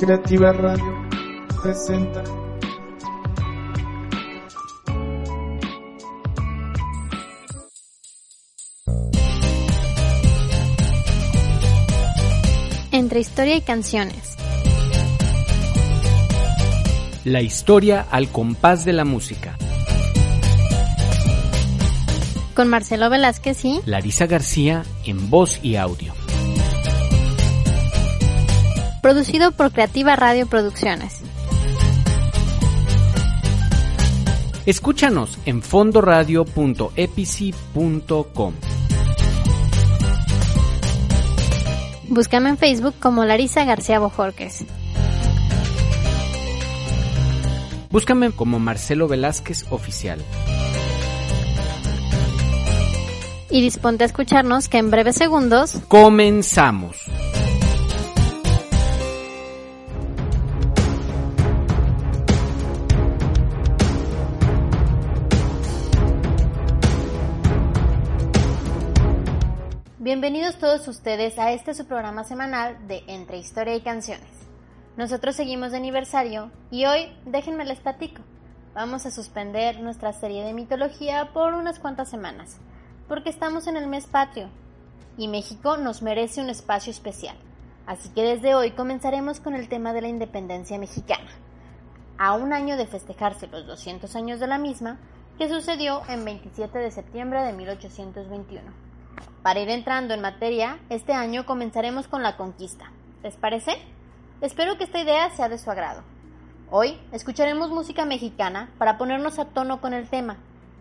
Creativa Radio presenta. Entre historia y canciones. La historia al compás de la música. Con Marcelo Velázquez y Larisa García en voz y audio. Producido por Creativa Radio Producciones. Escúchanos en fondoradio.epici.com. Búscame en Facebook como Larisa García Bojorques. Búscame como Marcelo Velázquez Oficial. Y disponte a escucharnos que en breves segundos Comenzamos. Todos ustedes a este su programa semanal de Entre Historia y Canciones. Nosotros seguimos de aniversario y hoy, déjenme les platico, vamos a suspender nuestra serie de mitología por unas cuantas semanas, porque estamos en el mes patrio y México nos merece un espacio especial. Así que desde hoy comenzaremos con el tema de la independencia mexicana, a un año de festejarse los 200 años de la misma, que sucedió en 27 de septiembre de 1821. Para ir entrando en materia, este año comenzaremos con la conquista. ¿Les parece? Espero que esta idea sea de su agrado. Hoy escucharemos música mexicana para ponernos a tono con el tema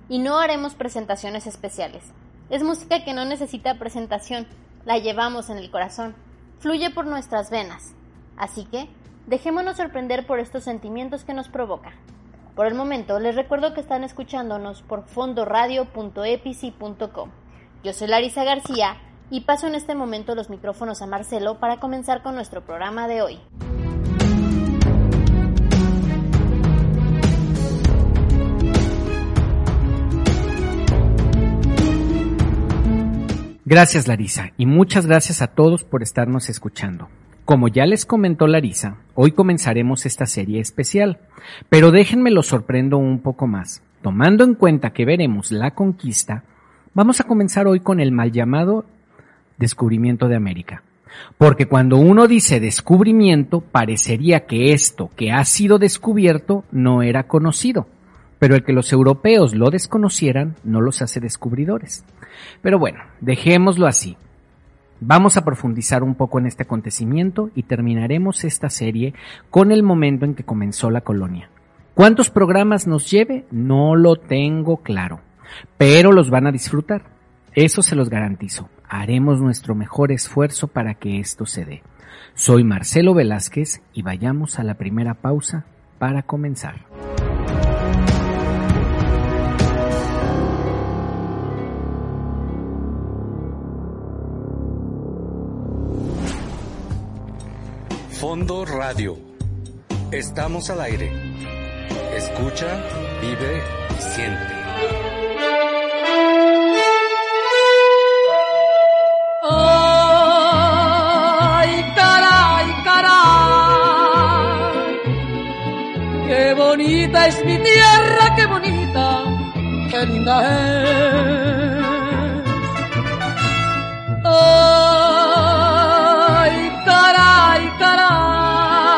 y no haremos presentaciones especiales. Es música que no necesita presentación, la llevamos en el corazón, fluye por nuestras venas. Así que, dejémonos sorprender por estos sentimientos que nos provoca. Por el momento, les recuerdo que están escuchándonos por fondoradio.epici.com. Yo soy Larisa García y paso en este momento los micrófonos a Marcelo para comenzar con nuestro programa de hoy. Gracias Larisa y muchas gracias a todos por estarnos escuchando. Como ya les comentó Larisa, hoy comenzaremos esta serie especial, pero déjenme lo sorprendo un poco más. Tomando en cuenta que veremos la conquista, vamos a comenzar hoy con el mal llamado descubrimiento de América. Porque cuando uno dice descubrimiento, parecería que esto que ha sido descubierto no era conocido. Pero el que los europeos lo desconocieran no los hace descubridores. Pero bueno, dejémoslo así. Vamos a profundizar un poco en este acontecimiento y terminaremos esta serie con el momento en que comenzó la colonia. ¿Cuántos programas nos lleve? No lo tengo claro, pero los van a disfrutar. Eso se los garantizo. Haremos nuestro mejor esfuerzo para que esto se dé. Soy Marcelo Velázquez y vayamos a la primera pausa para comenzar. Fondo Radio. Estamos al aire. Escucha, vive y siente. Bonita es mi tierra, qué bonita, qué linda es. Ay, caray, caray.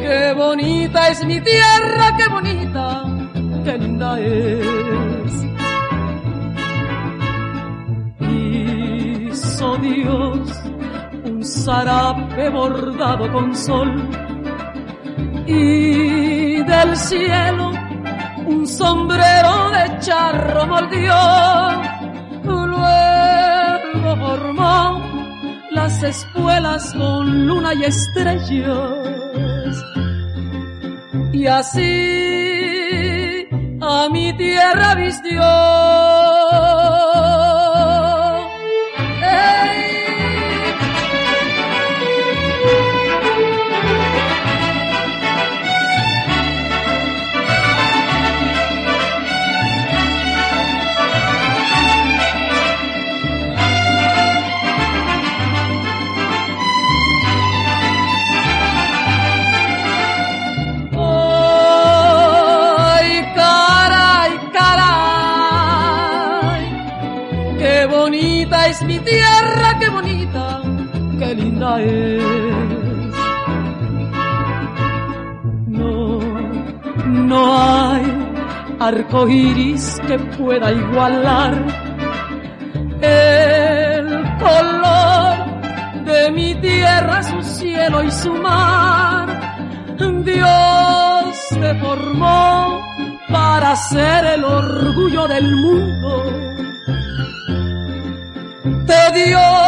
Qué bonita es mi tierra, qué bonita, qué linda es. Hizo Dios un zarape bordado con sol y del cielo un sombrero de charro moldió. Luego formó las espuelas con luna y estrellas y así a mi tierra vistió. Tierra, qué bonita, qué linda es. No, no hay arco iris que pueda igualar el color de mi tierra, su cielo y su mar. Dios te formó para ser el orgullo del mundo. Te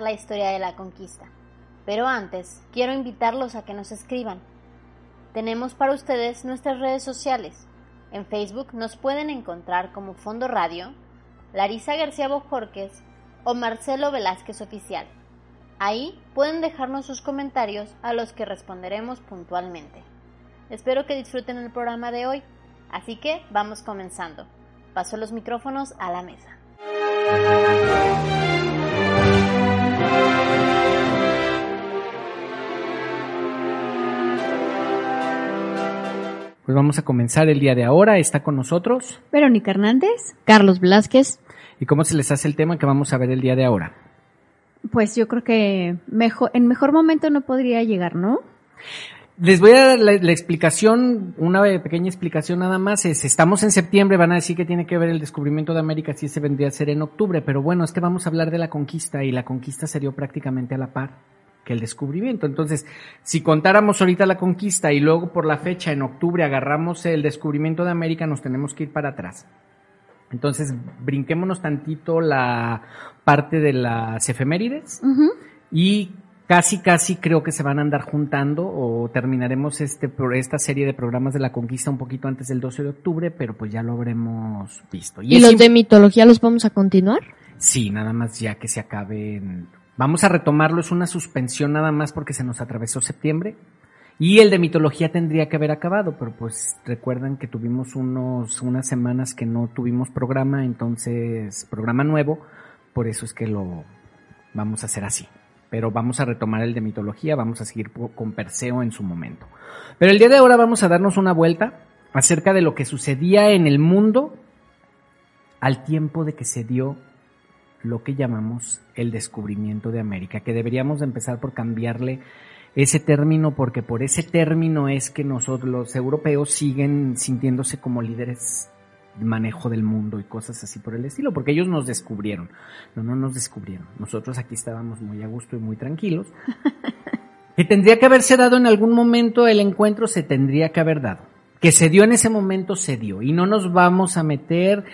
la historia de la conquista, pero antes quiero invitarlos a que nos escriban. Tenemos para ustedes nuestras redes sociales. En Facebook nos pueden encontrar como Fondo Radio, Larisa García Bojorques o Marcelo Velázquez Oficial. Ahí pueden dejarnos sus comentarios a los que responderemos puntualmente. Espero que disfruten el programa de hoy, así que vamos comenzando. Paso los micrófonos a la mesa. Pues vamos a comenzar el día de ahora. Está con nosotros. Verónica Hernández, Carlos Velázquez. ¿Y cómo se les hace el tema que vamos a ver el día de ahora? Pues yo creo que mejor, en mejor momento no podría llegar, ¿no? Les voy a dar la, la explicación, una pequeña explicación nada más. Es, estamos en septiembre, van a decir que tiene que ver el descubrimiento de América, si ese vendría a ser en octubre, pero bueno, es que vamos a hablar de la conquista y la conquista se dio prácticamente a la par que el descubrimiento. Entonces, si contáramos ahorita la conquista y luego por la fecha en octubre agarramos el descubrimiento de América, nos tenemos que ir para atrás. Entonces, brinquémonos tantito la parte de las efemérides y casi, casi creo que se van a andar juntando o terminaremos este, esta serie de programas de la conquista un poquito antes del 12 de octubre, pero pues ya lo habremos visto. ¿Y es los de mitología los vamos a continuar? Sí, nada más ya que se acaben. Vamos a retomarlo, es una suspensión nada más porque se nos atravesó septiembre. Y el de mitología tendría que haber acabado, pero pues recuerdan que tuvimos unos, unas semanas que no tuvimos programa, entonces programa nuevo, por eso es que lo vamos a hacer así. Pero vamos a retomar el de mitología, vamos a seguir con Perseo en su momento. Pero el día de ahora vamos a darnos una vuelta acerca de lo que sucedía en el mundo al tiempo de que se dio lo que llamamos el descubrimiento de América, que deberíamos de empezar por cambiarle ese término porque por ese término es que nosotros los europeos siguen sintiéndose como líderes de manejo del mundo y cosas así por el estilo, porque ellos nos descubrieron. No, no nos descubrieron. Nosotros aquí estábamos muy a gusto y muy tranquilos. Que tendría que haberse dado en algún momento el encuentro, se tendría que haber dado. Que se dio en ese momento, se dio. Y no nos vamos a meter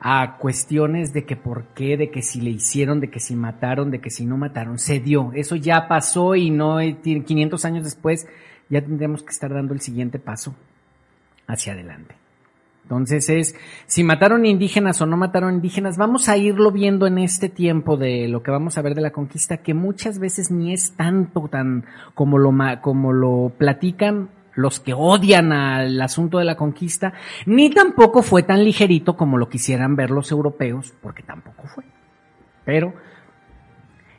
a cuestiones de que por qué, de que si le hicieron, de que si mataron, de que si no mataron. Se dio. Eso ya pasó y no eh, tiene- 500 años después ya tendríamos que estar dando el siguiente paso hacia adelante. Entonces es, si mataron indígenas o no mataron indígenas, vamos a irlo viendo en este tiempo de lo que vamos a ver de la conquista, que muchas veces ni es tanto tan como lo, como lo platican los que odian al asunto de la conquista, ni tampoco fue tan ligerito como lo quisieran ver los europeos, porque tampoco fue. Pero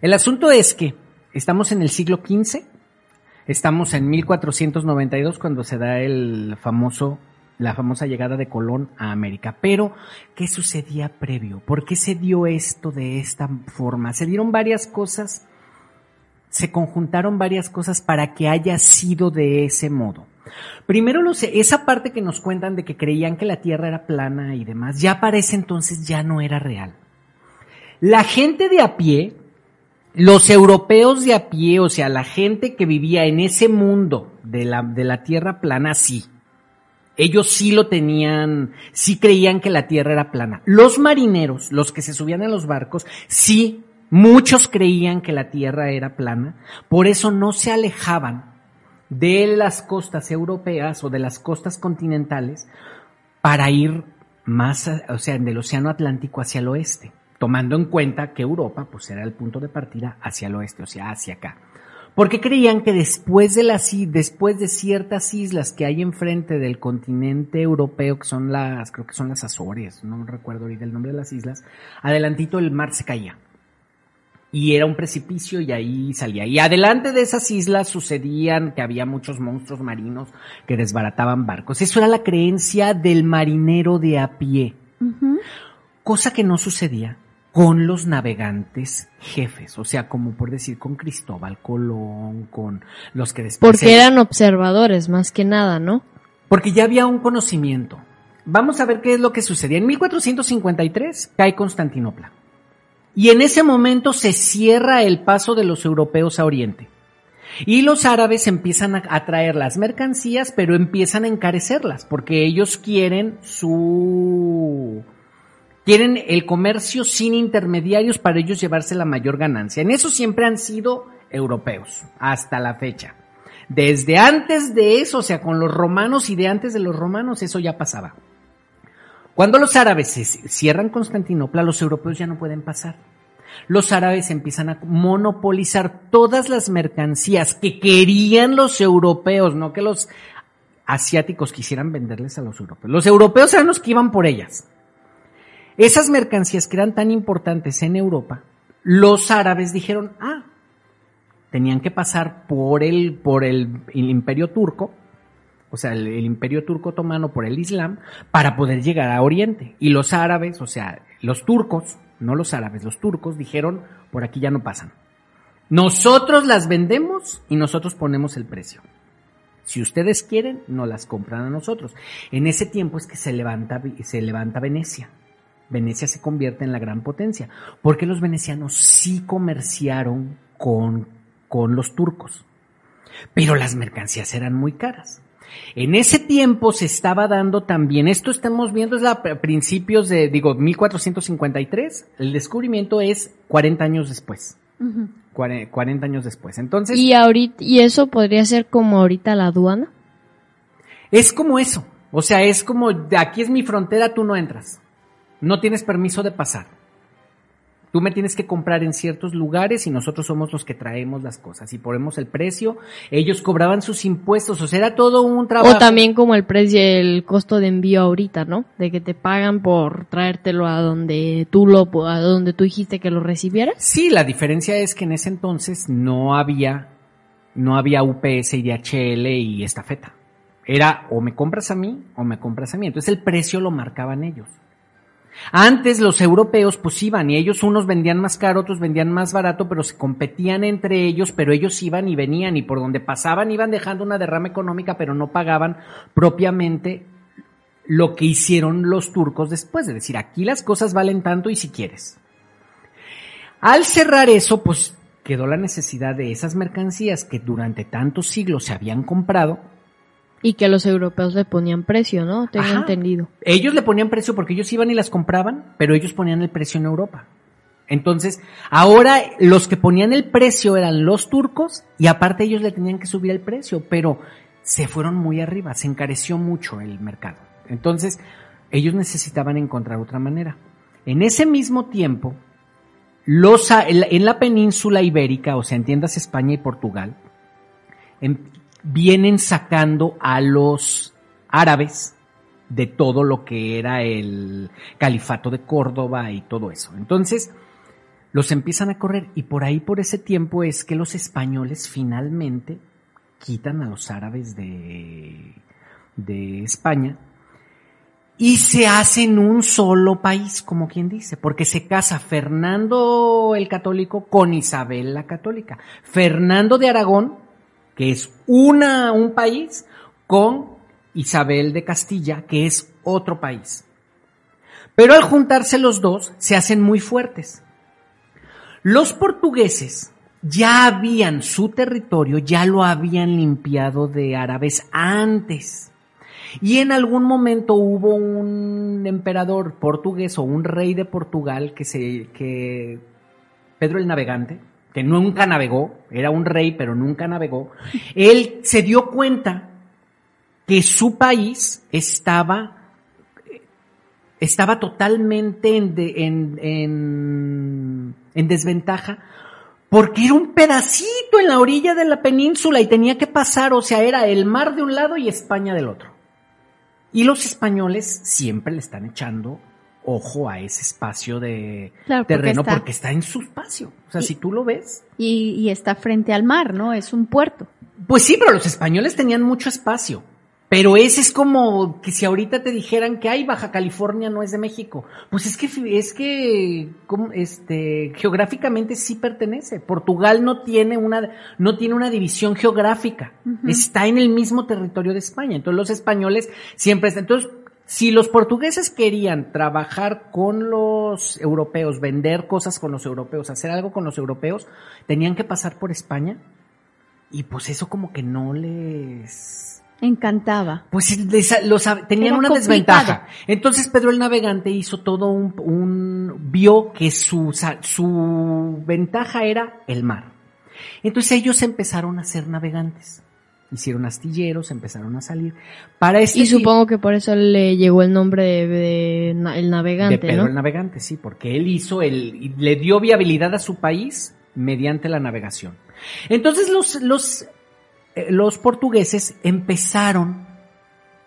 el asunto es que estamos en el siglo XV, estamos en 1492 cuando se da el famoso la famosa llegada de Colón a América. Pero, ¿qué sucedía previo? ¿Por qué se dio esto de esta forma? Se dieron varias cosas, se conjuntaron varias cosas para que haya sido de ese modo. Primero, los, esa parte que nos cuentan de que creían que la Tierra era plana y demás, ya para ese entonces ya no era real. La gente de a pie los europeos de a pie, o sea, la gente que vivía en ese mundo de la, de la tierra plana, sí. Ellos sí lo tenían, sí creían que la tierra era plana. Los marineros, los que se subían a los barcos, sí, muchos creían que la tierra era plana, por eso no se alejaban de las costas europeas o de las costas continentales para ir más, o sea, del océano Atlántico hacia el oeste tomando en cuenta que Europa pues era el punto de partida hacia el oeste, o sea, hacia acá. Porque creían que después de las después de ciertas islas que hay enfrente del continente europeo, que son las, creo que son las Azores, no recuerdo ahorita el nombre de las islas, adelantito el mar se caía. Y era un precipicio y ahí salía. Y adelante de esas islas sucedían que había muchos monstruos marinos que desbarataban barcos. Eso era la creencia del marinero de a pie. Cosa que no sucedía con los navegantes jefes, o sea, como por decir con Cristóbal Colón, con los que después... Porque eran observadores más que nada, ¿no? Porque ya había un conocimiento. Vamos a ver qué es lo que sucedía. En 1453 cae Constantinopla. Y en ese momento se cierra el paso de los europeos a Oriente. Y los árabes empiezan a, traer las mercancías, pero empiezan a encarecerlas, porque ellos quieren su Quieren el comercio sin intermediarios para ellos llevarse la mayor ganancia. En eso siempre han sido europeos, hasta la fecha. Desde antes de eso, o sea, con los romanos y de antes de los romanos, eso ya pasaba. Cuando los árabes cierran Constantinopla, los europeos ya no pueden pasar. Los árabes empiezan a monopolizar todas las mercancías que querían los europeos, no que los asiáticos quisieran venderles a los europeos. Los europeos eran los que iban por ellas. Esas mercancías que eran tan importantes en Europa, los árabes dijeron, ah, tenían que pasar por el, por el, imperio turco, o sea, el, imperio turco otomano por el Islam, para poder llegar a Oriente. Y los árabes, o sea, los turcos, no los árabes, los turcos dijeron, por aquí ya no pasan. Nosotros las vendemos y nosotros ponemos el precio. Si ustedes quieren, no las compran a nosotros. En ese tiempo es que se levanta, se levanta Venecia. Venecia se convierte en la gran potencia, porque los venecianos sí comerciaron con, con los turcos, pero las mercancías eran muy caras. En ese tiempo se estaba dando también, esto estamos viendo es a principios de, digo, 1453, el descubrimiento es 40 años después. 40 años después. Entonces. ¿Y ahorita, y eso podría ser como ahorita la aduana? Es como eso. O sea, es como, de aquí es mi frontera, tú no entras no tienes permiso de pasar. Tú me tienes que comprar en ciertos lugares y nosotros somos los que traemos las cosas y ponemos el precio. Ellos cobraban sus impuestos, o sea, era todo un trabajo. O también como el precio, el costo de envío ahorita, ¿no? De que te pagan por traértelo a donde tú lo, a donde tú dijiste que lo recibieras. Sí, la diferencia es que en ese entonces no había, no había UPS y DHL y estafeta. Era o me compras a mí o me compras a mí. Entonces el precio lo marcaban ellos. Antes los europeos pues iban y ellos unos vendían más caro, otros vendían más barato, pero se competían entre ellos, pero ellos iban y venían y por donde pasaban iban dejando una derrama económica, pero no pagaban propiamente lo que hicieron los turcos después, es decir, aquí las cosas valen tanto y si quieres. Al cerrar eso, pues quedó la necesidad de esas mercancías que durante tantos siglos se habían comprado, y que los europeos le ponían precio, ¿no? Tengo entendido. Ellos le ponían precio porque ellos iban y las compraban, pero ellos ponían el precio en Europa. Entonces, ahora los que ponían el precio eran los turcos y aparte ellos le tenían que subir el precio, pero se fueron muy arriba, se encareció mucho el mercado. Entonces, ellos necesitaban encontrar otra manera. En ese mismo tiempo, los, en la península ibérica, o sea, en tiendas España y Portugal, em, vienen sacando a los árabes de todo lo que era el califato de Córdoba y todo eso. Entonces, los empiezan a correr y por ahí, por ese tiempo, es que los españoles finalmente quitan a los árabes de, de España y se hacen un solo país, como quien dice, porque se casa Fernando el católico con Isabel la católica. Fernando de Aragón que es una, un país, con Isabel de Castilla, que es otro país. Pero al juntarse los dos, se hacen muy fuertes. Los portugueses ya habían su territorio, ya lo habían limpiado de árabes antes. Y en algún momento hubo un emperador portugués o un rey de Portugal que se, que Pedro el Navegante, que nunca navegó, era un rey pero nunca navegó, él se dio cuenta que su país estaba estaba totalmente en, en, en, en desventaja porque era un pedacito en la orilla de la península y tenía que pasar, o sea, era el mar de un lado y España del otro. Y los españoles siempre le están echando ojo a ese espacio de Claro, porque terreno está- porque está en su espacio. O sea, Y- si tú lo ves. Y, y está frente al mar, ¿no? Es un puerto. Pues sí, pero los españoles tenían mucho espacio. Pero ese es como que si ahorita te dijeran que hay Baja California no es de México. Pues es que es que como, este geográficamente sí pertenece. Portugal no tiene una no tiene una división geográfica. Está en el mismo territorio de España. Entonces los españoles siempre están entonces si los portugueses querían trabajar con los europeos, vender cosas con los europeos, hacer algo con los europeos, tenían que pasar por España y pues eso como que no les... Encantaba. Pues les- los, tenían Era una complicado. desventaja. Entonces Pedro el Navegante hizo todo un... un- vio que su, su ventaja era el mar. Entonces ellos empezaron a ser navegantes. Hicieron astilleros, empezaron a salir. Para este Y supongo que por eso le llegó el nombre de, de el de navegante, Pedro ¿no? el Navegante, sí, porque él hizo el, y le dio viabilidad a su país mediante la navegación. Entonces los, los, eh, los portugueses empezaron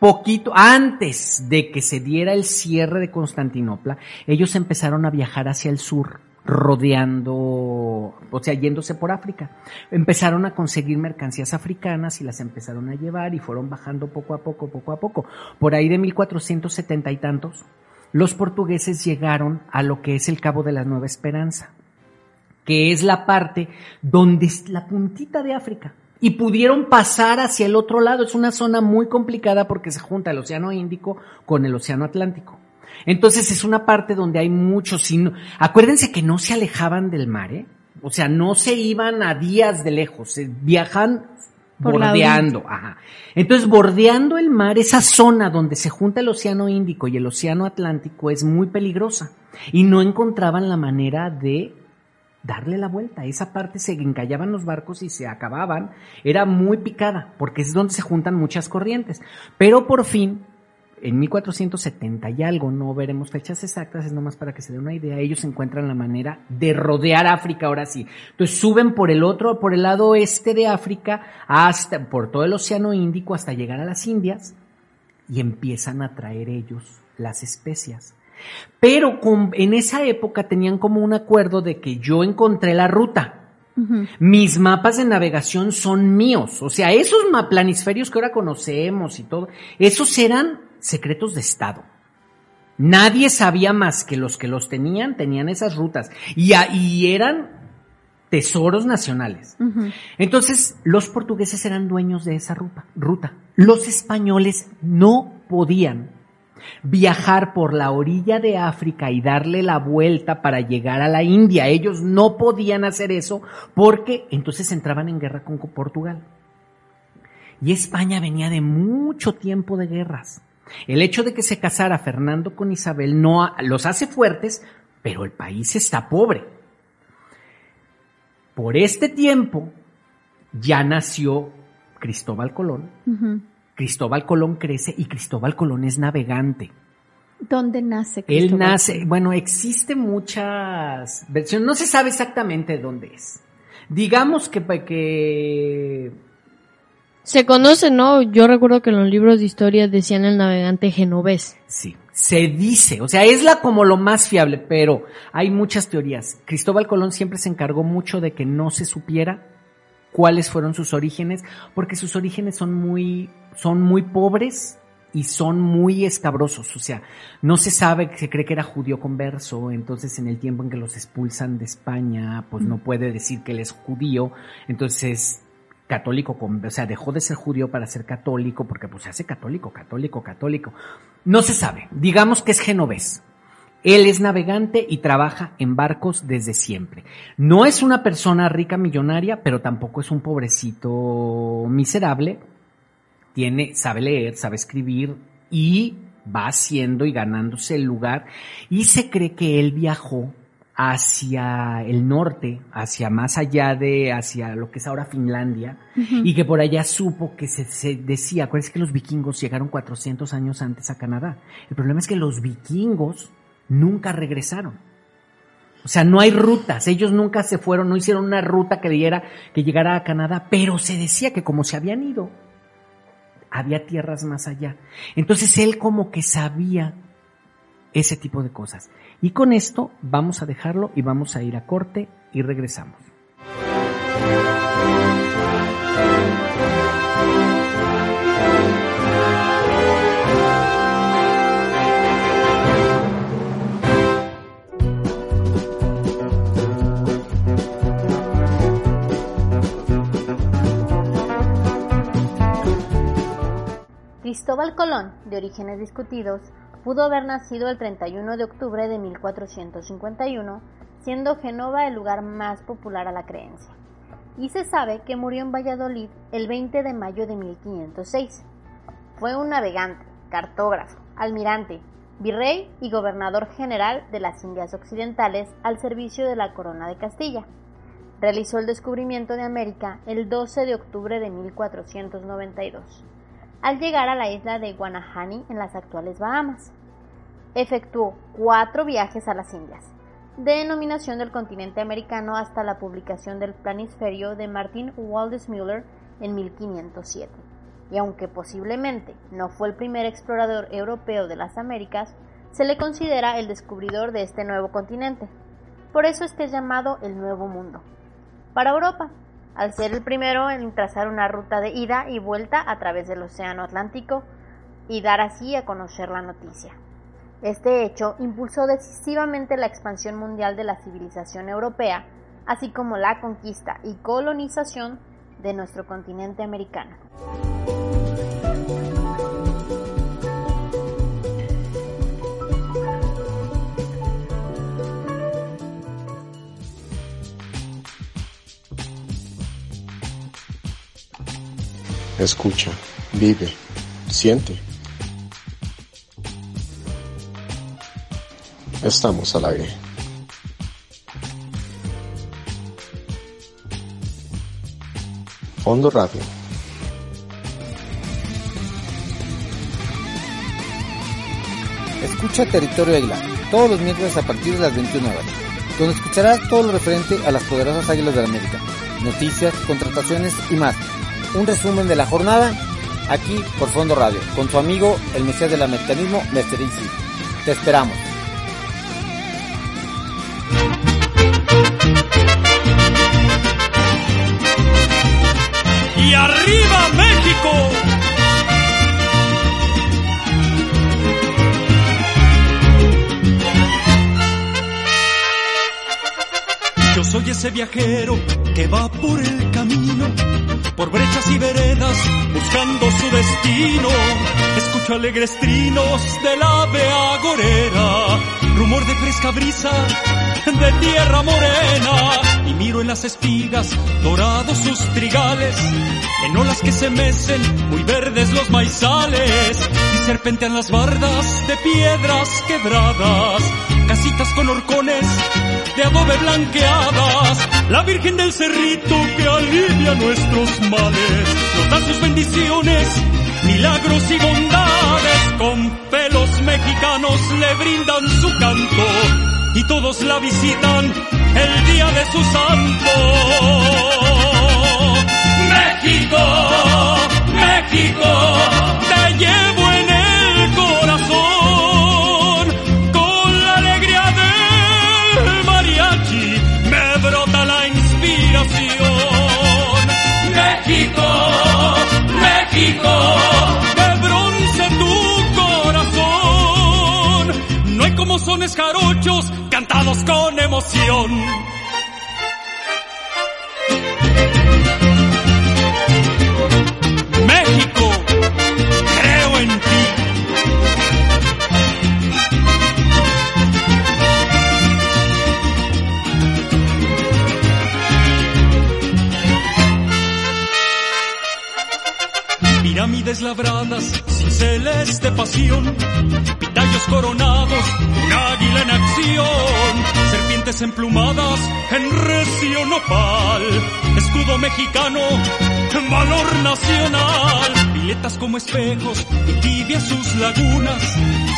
poquito antes de que se diera el cierre de Constantinopla, ellos empezaron a viajar hacia el sur, rodeando, o sea, yéndose por África. Empezaron a conseguir mercancías africanas y las empezaron a llevar y fueron bajando poco a poco, poco a poco. Por ahí de 1470 y tantos, los portugueses llegaron a lo que es el Cabo de la Nueva Esperanza, que es la parte donde es la puntita de África. Y pudieron pasar hacia el otro lado. Es una zona muy complicada porque se junta el Océano Índico con el Océano Atlántico. Entonces es una parte donde hay muchos. sino- Acuérdense que no se alejaban del mar, ¿eh? O sea, no se iban a días de lejos, se viajan Por bordeando. Ajá. Entonces, bordeando el mar, esa zona donde se junta el Océano Índico y el Océano Atlántico es muy peligrosa. Y no encontraban la manera de darle la vuelta. Esa parte se encallaban los barcos y se acababan. Era muy picada, porque es donde se juntan muchas corrientes. Pero por fin, en 1470 y algo, no veremos fechas exactas, es nomás para que se dé una idea, ellos encuentran la manera de rodear África ahora sí. Entonces suben por el otro, por el lado este de África, hasta, por todo el Océano Índico hasta llegar a las Indias y empiezan a traer ellos las especias. Pero con- en esa época tenían como un acuerdo de que yo encontré la ruta. Mis mapas de navegación son míos. O sea, esos planisferios que ahora conocemos y todo, esos eran secretos de Estado. Nadie sabía más que los que los tenían, tenían esas rutas. Y, a- y eran tesoros nacionales. Entonces, los portugueses eran dueños de esa ruta, ruta. Los españoles no podían viajar por la orilla de África y darle la vuelta para llegar a la India. Ellos no podían hacer eso porque entonces entraban en guerra con Portugal. Y España venía de mucho tiempo de guerras. El hecho de que se casara Fernando con Isabel no los hace fuertes, pero el país está pobre. Por este tiempo ya nació Cristóbal Colón. Cristóbal Colón crece y Cristóbal Colón es navegante. ¿Dónde nace Él Cristóbal nace, Colón? bueno, existen muchas versiones, no se sabe exactamente dónde es. Digamos que, que Se conoce, ¿no? Yo recuerdo que en los libros de historia decían el navegante genovés. sí, se dice, o sea, es la como lo más fiable, pero hay muchas teorías. Cristóbal Colón siempre se encargó mucho de que no se supiera cuáles fueron sus orígenes, porque sus orígenes son muy, son muy pobres y son muy escabrosos, o sea, no se sabe, se cree que era judío converso, entonces en el tiempo en que los expulsan de España, pues no puede decir que él es judío, entonces católico, o sea, dejó de ser judío para ser católico, porque pues se hace católico, católico, católico. No se sabe, digamos que es genovés. Él es navegante y trabaja en barcos desde siempre. No es una persona rica millonaria, pero tampoco es un pobrecito miserable. Tiene, sabe leer, sabe escribir y va haciendo y ganándose el lugar. Y se cree que él viajó hacia el norte, hacia más allá de, hacia lo que es ahora Finlandia, y que por allá supo que se, se decía, acuérdense que los vikingos llegaron 400 años antes a Canadá. El problema es que los vikingos nunca regresaron. O sea, no hay rutas, ellos nunca se fueron, no hicieron una ruta que diera, que llegara a Canadá, pero se decía que como se habían ido, había tierras más allá. Entonces él como que sabía ese tipo de cosas. Y con esto vamos a dejarlo y vamos a ir a corte y regresamos. Cristóbal Colón, de orígenes discutidos, pudo haber nacido el 31 de octubre de 1451, siendo Génova el lugar más popular a la creencia. Y se sabe que murió en Valladolid el 20 de mayo de 1506. Fue un navegante, cartógrafo, almirante, virrey y gobernador general de las Indias Occidentales al servicio de la Corona de Castilla. Realizó el descubrimiento de América el 12 de octubre de 1492 al llegar a la isla de Guanahani en las actuales Bahamas. Efectuó cuatro viajes a las Indias, denominación del continente americano hasta la publicación del planisferio de Martin Waldesmüller en 1507. Y aunque posiblemente no fue el primer explorador europeo de las Américas, se le considera el descubridor de este nuevo continente. Por eso es que es llamado el Nuevo Mundo. Para Europa, al ser el primero en trazar una ruta de ida y vuelta a través del Océano Atlántico y dar así a conocer la noticia. Este hecho impulsó decisivamente la expansión mundial de la civilización europea, así como la conquista y colonización de nuestro continente americano. Escucha, vive, siente. Estamos al aire. Fondo Radio. Escucha Territorio Águila todos los miércoles a partir de las 21 horas, donde escucharás todo lo referente a las poderosas Águilas de la América, noticias, contrataciones y más. Un resumen de la jornada aquí por Fondo Radio, con su amigo el Mesías del Americanismo, Mr. Easy. Te esperamos. ¡Y arriba México! Yo soy ese viajero que va por el camino, por brechas y veredas, buscando su destino. Escucho alegres trinos del ave agorera, rumor de fresca brisa de tierra morena. Y miro en las espigas dorados sus trigales, en olas que se mecen, muy verdes los maizales. Y serpentean las bardas de piedras quebradas, casitas con horcones de adobe blanqueadas, la Virgen del Cerrito que alivia nuestros males, nos da sus bendiciones, milagros y bondades, con pelos mexicanos le brindan su canto y todos la visitan el día de su santo. México, México, te llevo México, de bronce tu corazón, no hay como sones jarochos cantados con emoción. Labradas, cinceles de pasión, pitayos coronados, un águila en acción, serpientes emplumadas en recio nopal, escudo mexicano, valor nacional, piletas como espejos tibias sus lagunas,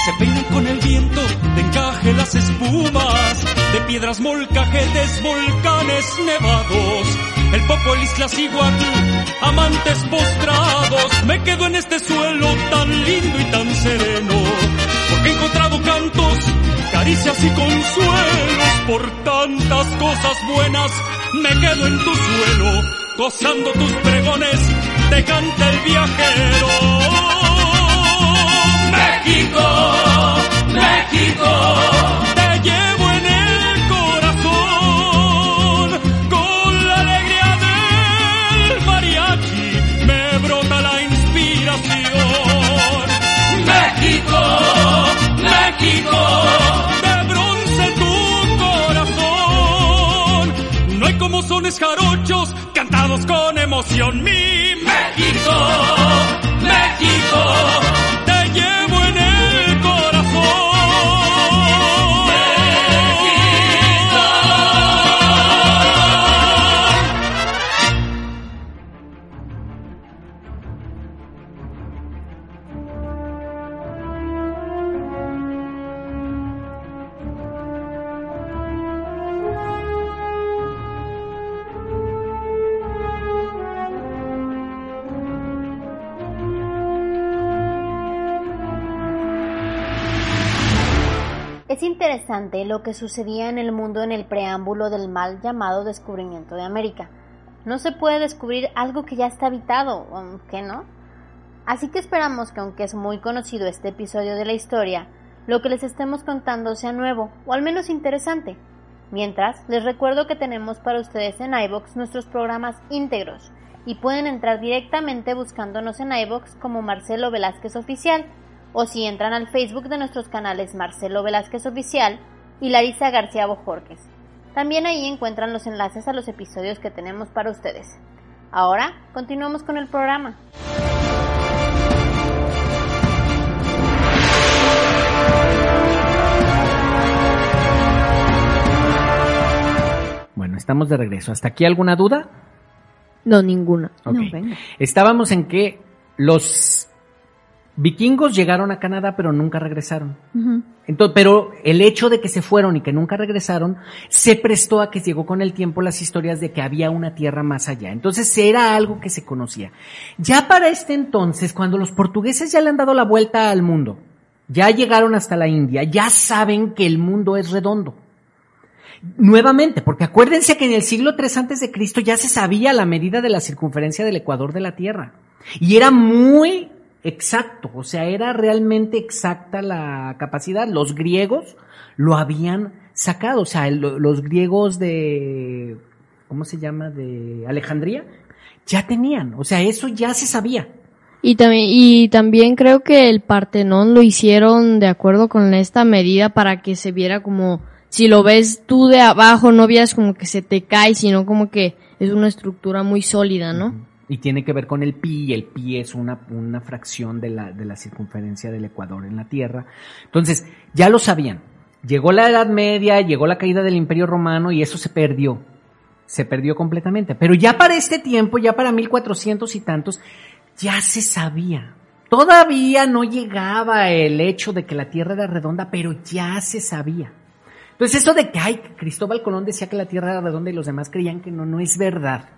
se peinan con el viento, de encaje las espumas, de piedras molcajetes, volcanes nevados, el Popolis, las Iguatú, amantes postrados, me quedo en este suelo tan lindo y tan sereno, porque he encontrado cantos, caricias y consuelos, por tantas cosas buenas, me quedo en tu suelo, gozando tus pregones, te canta el viajero. México, México, como sones jarochos cantados con emoción. Mi México, México, lo que sucedía en el mundo en el preámbulo del mal llamado descubrimiento de América. No se puede descubrir algo que ya está habitado, ¿qué no? Así que esperamos que aunque es muy conocido este episodio de la historia, lo que les estemos contando sea nuevo o al menos interesante. Mientras, les recuerdo que tenemos para ustedes en iBox nuestros programas íntegros y pueden entrar directamente buscándonos en iBox como Marcelo Velázquez Oficial o si entran al Facebook de nuestros canales Marcelo Velázquez Oficial y Larisa García Bojorques. También ahí encuentran los enlaces a los episodios que tenemos para ustedes. Ahora continuamos con el programa. Bueno, estamos de regreso. ¿Hasta aquí alguna duda? No, ninguna. Ok. No, venga. Estábamos en que los vikingos llegaron a Canadá pero nunca regresaron. Entonces, pero el hecho de que se fueron y que nunca regresaron se prestó a que llegó con el tiempo las historias de que había una tierra más allá. Entonces era algo que se conocía. Ya para este entonces, cuando los portugueses ya le han dado la vuelta al mundo, ya llegaron hasta la India, ya saben que el mundo es redondo. Nuevamente, porque acuérdense que en el siglo III antes de Cristo ya se sabía la medida de la circunferencia del ecuador de la Tierra. Y era muy exacto, o sea, era realmente exacta la capacidad. Los griegos lo habían sacado, o sea, el- los griegos de, ¿cómo se llama? De Alejandría, ya tenían, o sea, eso ya se sabía. Y también, y también creo que el Partenón lo hicieron de acuerdo con esta medida para que se viera como, si lo ves tú de abajo, no veas como que se te cae, sino como que es una estructura muy sólida, ¿no? Y tiene que ver con el pi, y el pi es una, una fracción de la, de la circunferencia del ecuador en la Tierra. Entonces, ya lo sabían. Llegó la Edad Media, llegó la caída del Imperio Romano y eso se perdió. Se perdió completamente. Pero ya para este tiempo, ya para 1400 y tantos, ya se sabía. Todavía no llegaba el hecho de que la Tierra era redonda, pero ya se sabía. Entonces eso de que, ay, Cristóbal Colón decía que la Tierra era redonda y los demás creían que no, no es verdad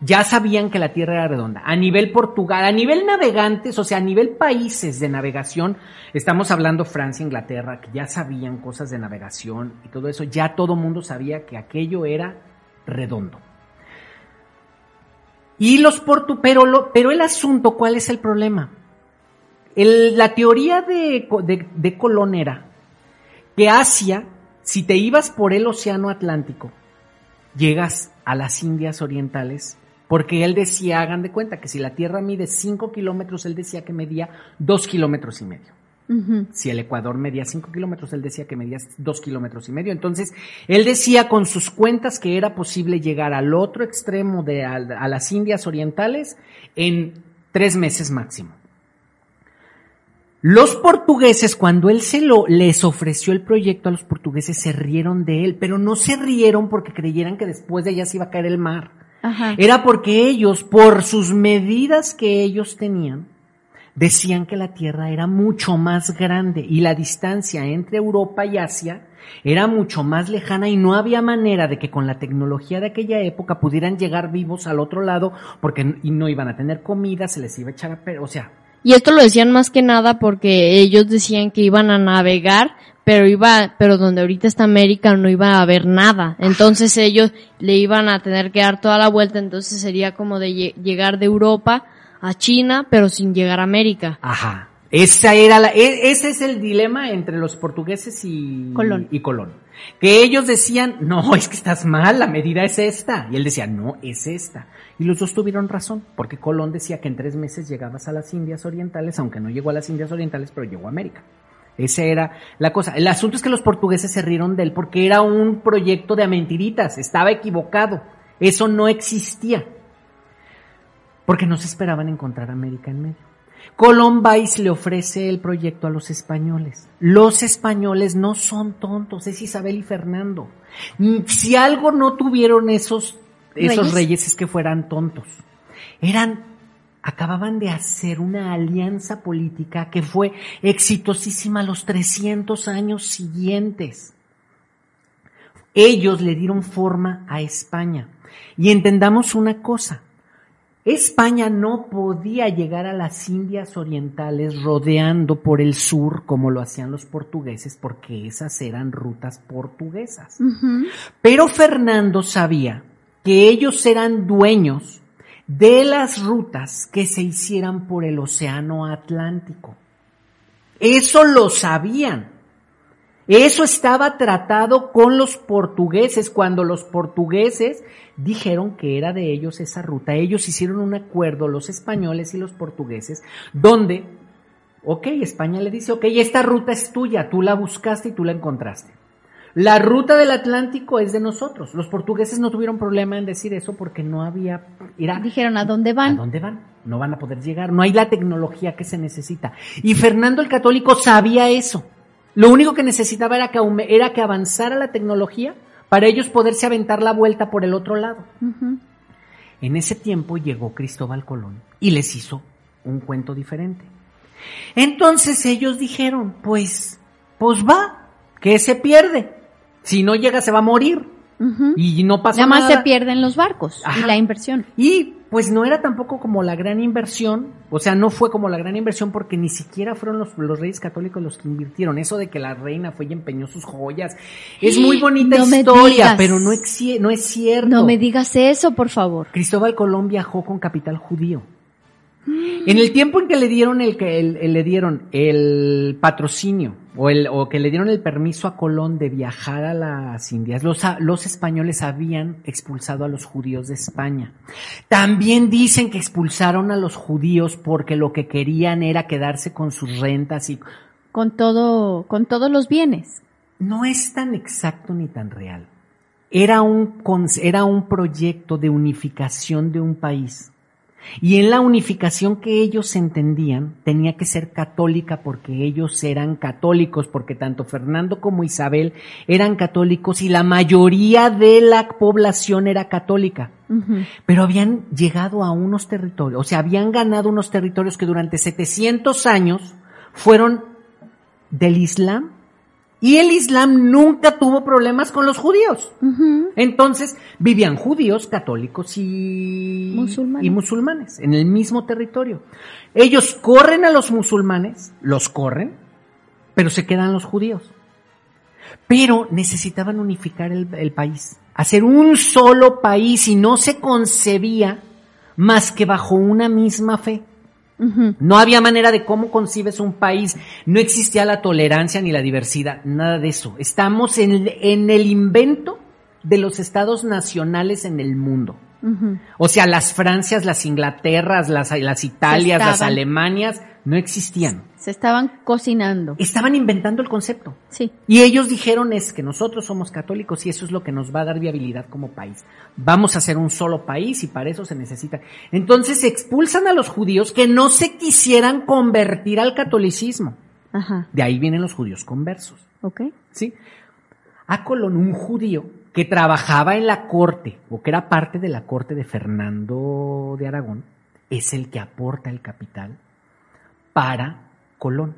ya sabían que la Tierra era redonda. A nivel Portugal, a nivel navegantes, o sea, a nivel países de navegación, estamos hablando Francia, Inglaterra, que ya sabían cosas de navegación y todo eso, ya todo mundo sabía que aquello era redondo. Y los portu, pero, lo, pero el asunto, ¿cuál es el problema? La teoría de, de, de Colón era que Asia, si te ibas por el Océano Atlántico, llegas a las Indias Orientales, porque él decía, hagan de cuenta que si la Tierra mide 5 kilómetros, él decía que medía 2 kilómetros y medio. Si el Ecuador medía 5 kilómetros, él decía que medía 2 kilómetros y medio. Entonces, él decía con sus cuentas que era posible llegar al otro extremo de a, a las Indias Orientales en tres meses máximo. Los portugueses, cuando él se lo les ofreció el proyecto a los portugueses, se rieron de él, pero no se rieron porque creyeran que después de allá se iba a caer el mar. Ajá. Era porque ellos, por sus medidas que ellos tenían, decían que la Tierra era mucho más grande y la distancia entre Europa y Asia era mucho más lejana y no había manera de que con la tecnología de aquella época pudieran llegar vivos al otro lado porque y no iban a tener comida, se les iba a echar a o sea, Y esto lo decían más que nada porque ellos decían que iban a navegar, pero iba, pero donde ahorita está América no iba a haber nada. Entonces ellos le iban a tener que dar toda la vuelta, entonces sería como de lle- llegar de Europa a China, pero sin llegar a América. Ajá. Esa era la, e- ese es el dilema entre los portugueses y Colón. y Colón. Que ellos decían, no, es que estás mal, la medida es esta. Y él decía, no, es esta. Y los dos tuvieron razón, porque Colón decía que en tres meses llegabas a las Indias Orientales, aunque no llegó a las Indias Orientales, pero llegó a América. Esa era la cosa. El asunto es que los portugueses se rieron de él porque era un proyecto de mentiritas, estaba equivocado. Eso no existía. Porque no se esperaban encontrar América en medio. Colón Vais le ofrece el proyecto a los españoles. Los españoles no son tontos, es Isabel y Fernando. Si algo no tuvieron esos, esos Reyes. reyes es que fueran tontos. Eran, acababan de hacer una alianza política que fue exitosísima los 300 años siguientes. Ellos le dieron forma a España. Y entendamos una cosa, España no podía llegar a las Indias Orientales rodeando por el sur como lo hacían los portugueses porque esas eran rutas portuguesas. Pero Fernando sabía que ellos eran dueños de las rutas que se hicieran por el Océano Atlántico. Eso lo sabían. Eso estaba tratado con los portugueses cuando los portugueses dijeron que era de ellos esa ruta. Ellos hicieron un acuerdo, los españoles y los portugueses, donde, ok, España le dice, ok, esta ruta es tuya, tú la buscaste y tú la encontraste. La ruta del Atlántico es de nosotros. Los portugueses no tuvieron problema en decir eso porque no había, era, Dijeron, ¿a dónde ¿A van? dónde van? No van a poder llegar. No hay la tecnología que se necesita. Y Fernando el Católico sabía eso. Lo único que necesitaba era que, era que avanzara la tecnología para ellos poderse aventar la vuelta por el otro lado. En ese tiempo llegó Cristóbal Colón y les hizo un cuento diferente. Entonces ellos dijeron, pues, pues va, que se pierde. Si no llega se va a morir. Y no pasa Nada más nada. se pierden los barcos Ajá. y la inversión. Y pues no era tampoco como la gran inversión, o sea, no fue como la gran inversión porque ni siquiera fueron los, los reyes católicos los que invirtieron. Eso de que la reina fue y empeñó sus joyas, es muy bonita No historia, pero no, no es cierto. No me digas eso, por favor. Cristóbal Colón viajó con capital judío. En el tiempo en que le dieron el, que el- el- le dieron el patrocinio o, el, o que le dieron el permiso a Colón de viajar a las Indias, los, los españoles habían expulsado a los judíos de España. También dicen que expulsaron a los judíos porque lo que querían era quedarse con sus rentas y Con todo, con todos los bienes. no es tan exacto ni tan real. Era un, era un proyecto de unificación de un país. Y en la unificación que ellos entendían, tenía que ser católica porque ellos eran católicos, porque tanto Fernando como Isabel eran católicos y la mayoría de la población era católica. Pero habían llegado a unos territorios, o sea, habían ganado unos territorios que durante 700 años fueron del Islam y el Islam nunca tuvo problemas con los judíos. Entonces vivían judíos, católicos y Musulmanes. y musulmanes en el mismo territorio. Ellos corren a los musulmanes, los corren, pero se quedan los judíos. Pero necesitaban unificar el, el país, hacer un solo país y no se concebía más que bajo una misma fe. No había manera de cómo concibes un país. No existía la tolerancia ni la diversidad, nada de eso. Estamos en el invento de los estados nacionales en el mundo. O sea, las Francias, las Inglaterras, las, las Italias, las. Alemanias no existían. Se estaban cocinando. Estaban inventando el concepto. Sí. Y ellos dijeron es que nosotros somos católicos y eso es lo que nos va a dar viabilidad como país. Vamos a ser un solo país y para eso se necesita. Entonces expulsan a los judíos que no se quisieran convertir al catolicismo. Ajá. De ahí vienen los judíos conversos. Ok. ¿sí? A Colón, un judío que trabajaba en la corte o que era parte de la corte de Fernando de Aragón, es el que aporta el capital para Colón.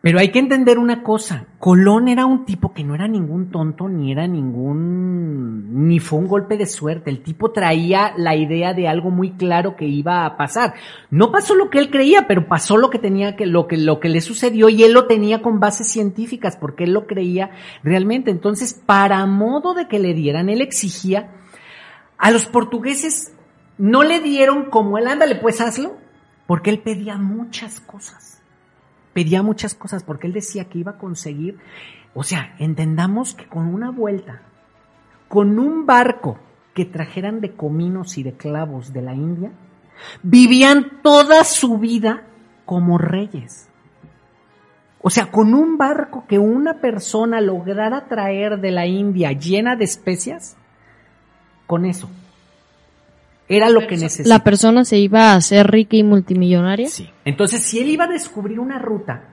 Pero hay que entender una cosa, Colón era un tipo que no era ningún tonto, ni era ningún, ni fue un golpe de suerte, el tipo traía la idea de algo muy claro que iba a pasar. No pasó lo que él creía, pero pasó lo que tenía que, lo que, lo que le sucedió y él lo tenía con bases científicas porque él lo creía realmente. Entonces, para modo de que le dieran, él exigía, a los portugueses no le dieron como él, ándale, pues hazlo, porque él pedía muchas cosas pedía muchas cosas porque él decía que iba a conseguir, o sea, entendamos que con una vuelta, con un barco que trajeran de cominos y de clavos de la India, vivían toda su vida como reyes. O sea, con un barco que una persona lograra traer de la India llena de especias, con eso. Era lo que necesitaba. La persona se iba a hacer rica y multimillonaria. Sí. Entonces, si él iba a descubrir una ruta,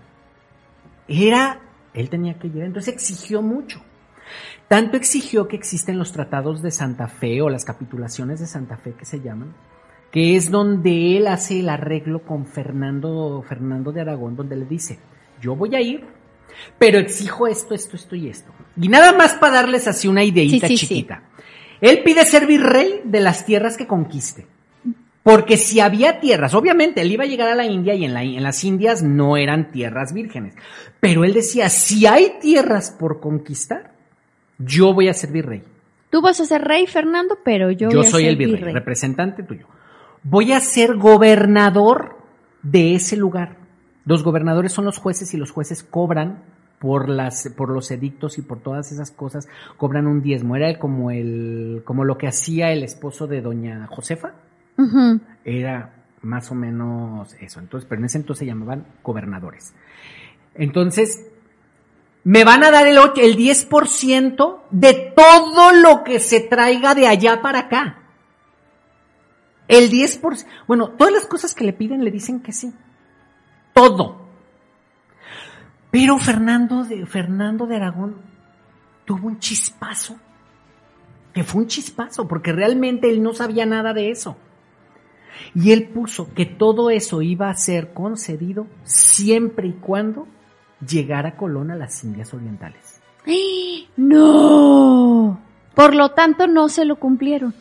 era, él tenía que llegar, entonces exigió mucho. Tanto exigió que existen los tratados de Santa Fe o las capitulaciones de Santa Fe que se llaman, que es donde él hace el arreglo con Fernando, Fernando de Aragón, donde le dice, yo voy a ir, pero exijo esto, esto, esto y esto. Y nada más para darles así una ideita Sí, sí, sí. Él pide ser virrey de las tierras que conquiste. Porque si había tierras, obviamente él iba a llegar a la India y en, la- en las Indias no eran tierras vírgenes. Pero él decía, si hay tierras por conquistar, yo voy a ser virrey. Tú vas a ser rey, Fernando, pero yo, Yo voy a soy ser el virrey, representante tuyo. Voy a ser gobernador de ese lugar. Los gobernadores son los jueces y los jueces cobran por las por los edictos y por todas esas cosas cobran un diezmo. Era como el como lo que hacía el esposo de doña Josefa. Era más o menos eso. Entonces, pero en ese entonces se llamaban gobernadores. Entonces, me van a dar el, och- el 10% de todo lo que se traiga de allá para acá. El 10%. Bueno, todas las cosas que le piden le dicen que sí. Todo. Pero Fernando de, Fernando de Aragón tuvo un chispazo. Que fue un chispazo, porque realmente él no sabía nada de eso. Y él puso que todo eso iba a ser concedido siempre y cuando llegara Colón a las Indias Orientales. No. Por lo tanto, no se lo cumplieron.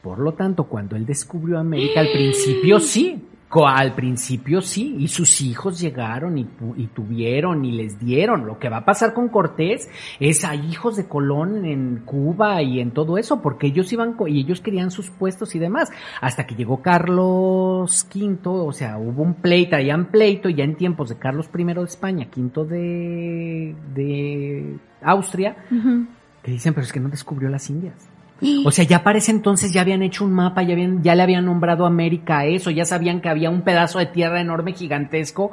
Por lo tanto, cuando él descubrió América, al principio sí, al principio sí, y sus hijos llegaron y, y tuvieron y les dieron. Lo que va a pasar con Cortés es a hijos de Colón en Cuba y en todo eso, porque ellos iban y ellos querían sus puestos y demás. Hasta que llegó Carlos V, o sea, hubo un pleito, traían pleito ya en tiempos de Carlos I de España, V de, de Austria, que dicen, pero es que no descubrió las Indias. O sea, ya para ese entonces ya habían hecho un mapa, ya, habían, ya le habían nombrado América a eso, ya sabían que había un pedazo de tierra enorme, gigantesco.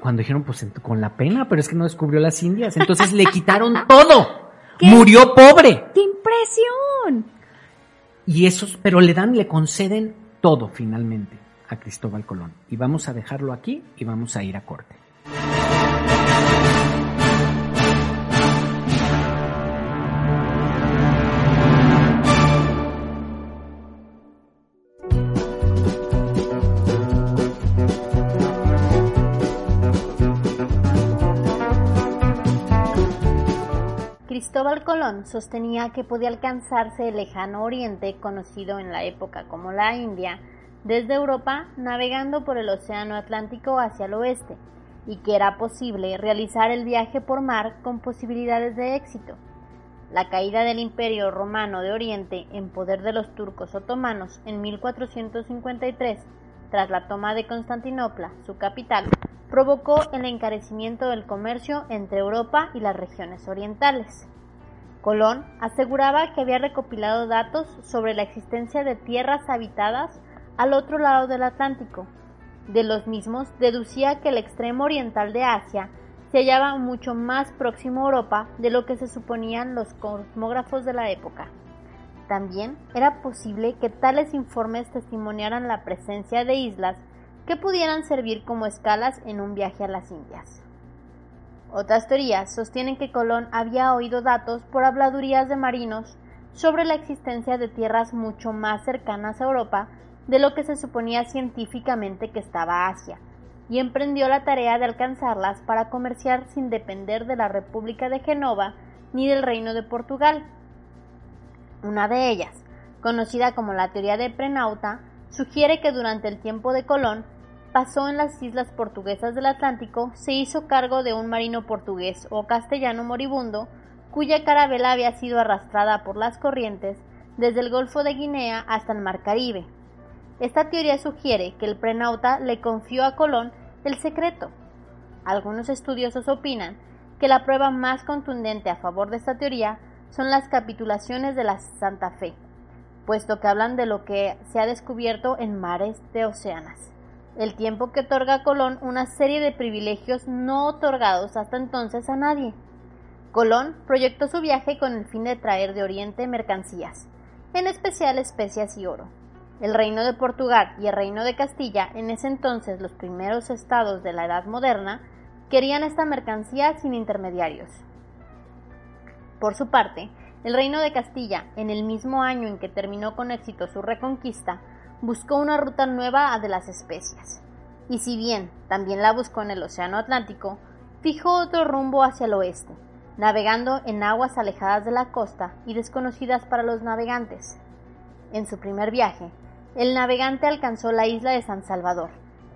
Cuando dijeron, pues con la pena, pero es que no descubrió las Indias. Entonces le quitaron todo. ¿Qué? Murió pobre. ¡Qué impresión! Y esos, pero le dan, le conceden todo finalmente a Cristóbal Colón. Y vamos a dejarlo aquí y vamos a ir a corte. Cristóbal Colón sostenía que podía alcanzarse el lejano oriente, conocido en la época como la India, desde Europa navegando por el Océano Atlántico hacia el oeste, y que era posible realizar el viaje por mar con posibilidades de éxito. La caída del Imperio Romano de Oriente en poder de los turcos otomanos en 1453, tras la toma de Constantinopla, su capital, provocó el encarecimiento del comercio entre Europa y las regiones orientales. Colón aseguraba que había recopilado datos sobre la existencia de tierras habitadas al otro lado del Atlántico. De los mismos deducía que el extremo oriental de Asia se hallaba mucho más próximo a Europa de lo que se suponían los cosmógrafos de la época. También era posible que tales informes testimoniaran la presencia de islas que pudieran servir como escalas en un viaje a las Indias. Otras teorías sostienen que Colón había oído datos por habladurías de marinos sobre la existencia de tierras mucho más cercanas a Europa de lo que se suponía científicamente que estaba Asia, y emprendió la tarea de alcanzarlas para comerciar sin depender de la República de Genova ni del Reino de Portugal. Una de ellas, conocida como la teoría de Prenauta, sugiere que durante el tiempo de Colón pasó en las islas portuguesas del Atlántico, se hizo cargo de un marino portugués o castellano moribundo, cuya carabela había sido arrastrada por las corrientes desde el Golfo de Guinea hasta el Mar Caribe. Esta teoría sugiere que el prenauta le confió a Colón el secreto. Algunos estudiosos opinan que la prueba más contundente a favor de esta teoría son las capitulaciones de la Santa Fe, puesto que hablan de lo que se ha descubierto en mares de océanas el tiempo que otorga Colón una serie de privilegios no otorgados hasta entonces a nadie. Colón proyectó su viaje con el fin de traer de Oriente mercancías, en especial especias y oro. El reino de Portugal y el reino de Castilla, en ese entonces los primeros estados de la Edad Moderna, querían esta mercancía sin intermediarios. Por su parte, el reino de Castilla, en el mismo año en que terminó con éxito su reconquista, buscó una ruta nueva de las especias, y si bien también la buscó en el Océano Atlántico, fijó otro rumbo hacia el oeste, navegando en aguas alejadas de la costa y desconocidas para los navegantes. En su primer viaje, el navegante alcanzó la isla de San Salvador,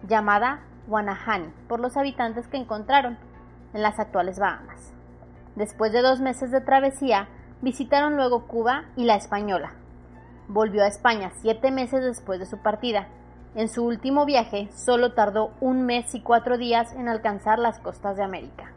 llamada Guanahani por los habitantes que encontraron en las actuales Bahamas. Después de dos meses de travesía, visitaron luego Cuba y la Española, volvió a España siete meses después de su partida. En su último viaje solo tardó un mes y cuatro días en alcanzar las costas de América.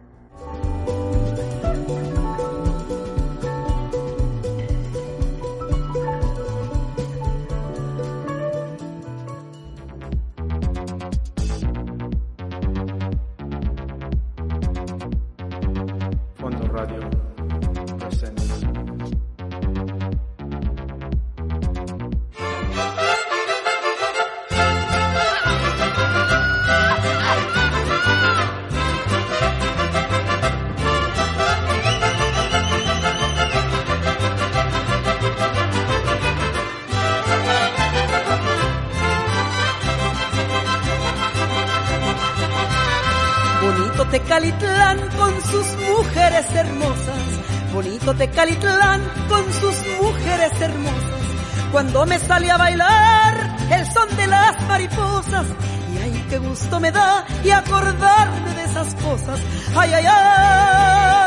Bonito Tecalitlán con sus mujeres hermosas. Cuando me sale a bailar el son de las mariposas, y ay, qué gusto me da y acordarme de esas cosas. Ay, ay, ay,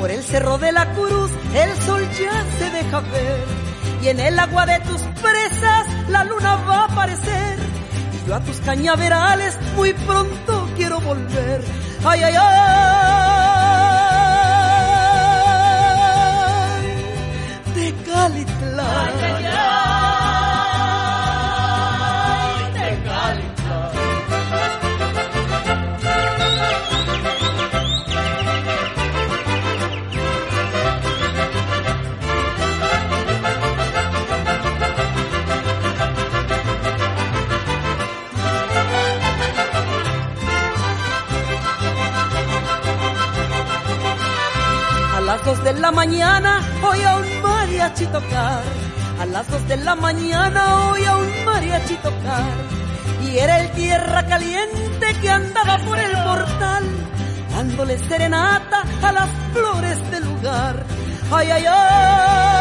Por el cerro de la cruz el sol ya se deja ver. Y en el agua de tus presas la luna va a aparecer. Y yo a tus cañaverales muy pronto quiero volver. Ay, ay, ay. Las dos de la mañana voy a un mariachi tocar. A las dos de la mañana voy a un mariachi tocar. y era el tierra caliente que andaba por el portal, dándole serenata a las flores del lugar. Ay, ay, ay,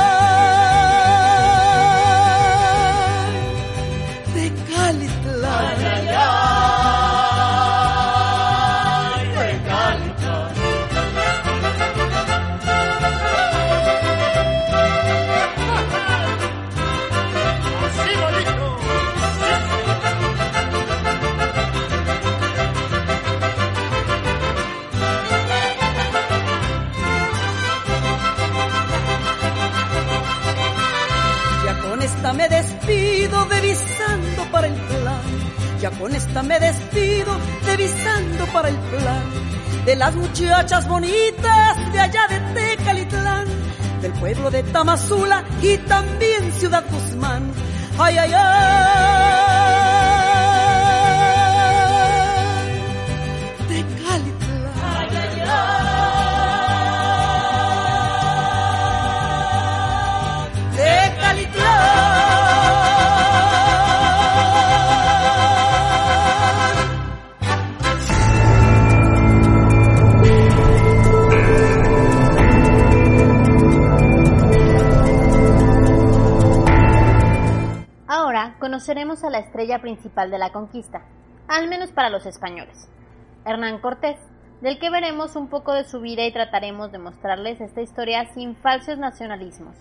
esta me despido devisando para el plan. Ya con esta me despido devisando para el plan. De las muchachas bonitas de allá de Tecalitlán. Del pueblo de Tamazula y también Ciudad Guzmán. Ay, ay, ay. Conoceremos a la estrella principal de la conquista, al menos para los españoles, Hernán Cortés, del que veremos un poco de su vida y trataremos de mostrarles esta historia sin falsos nacionalismos,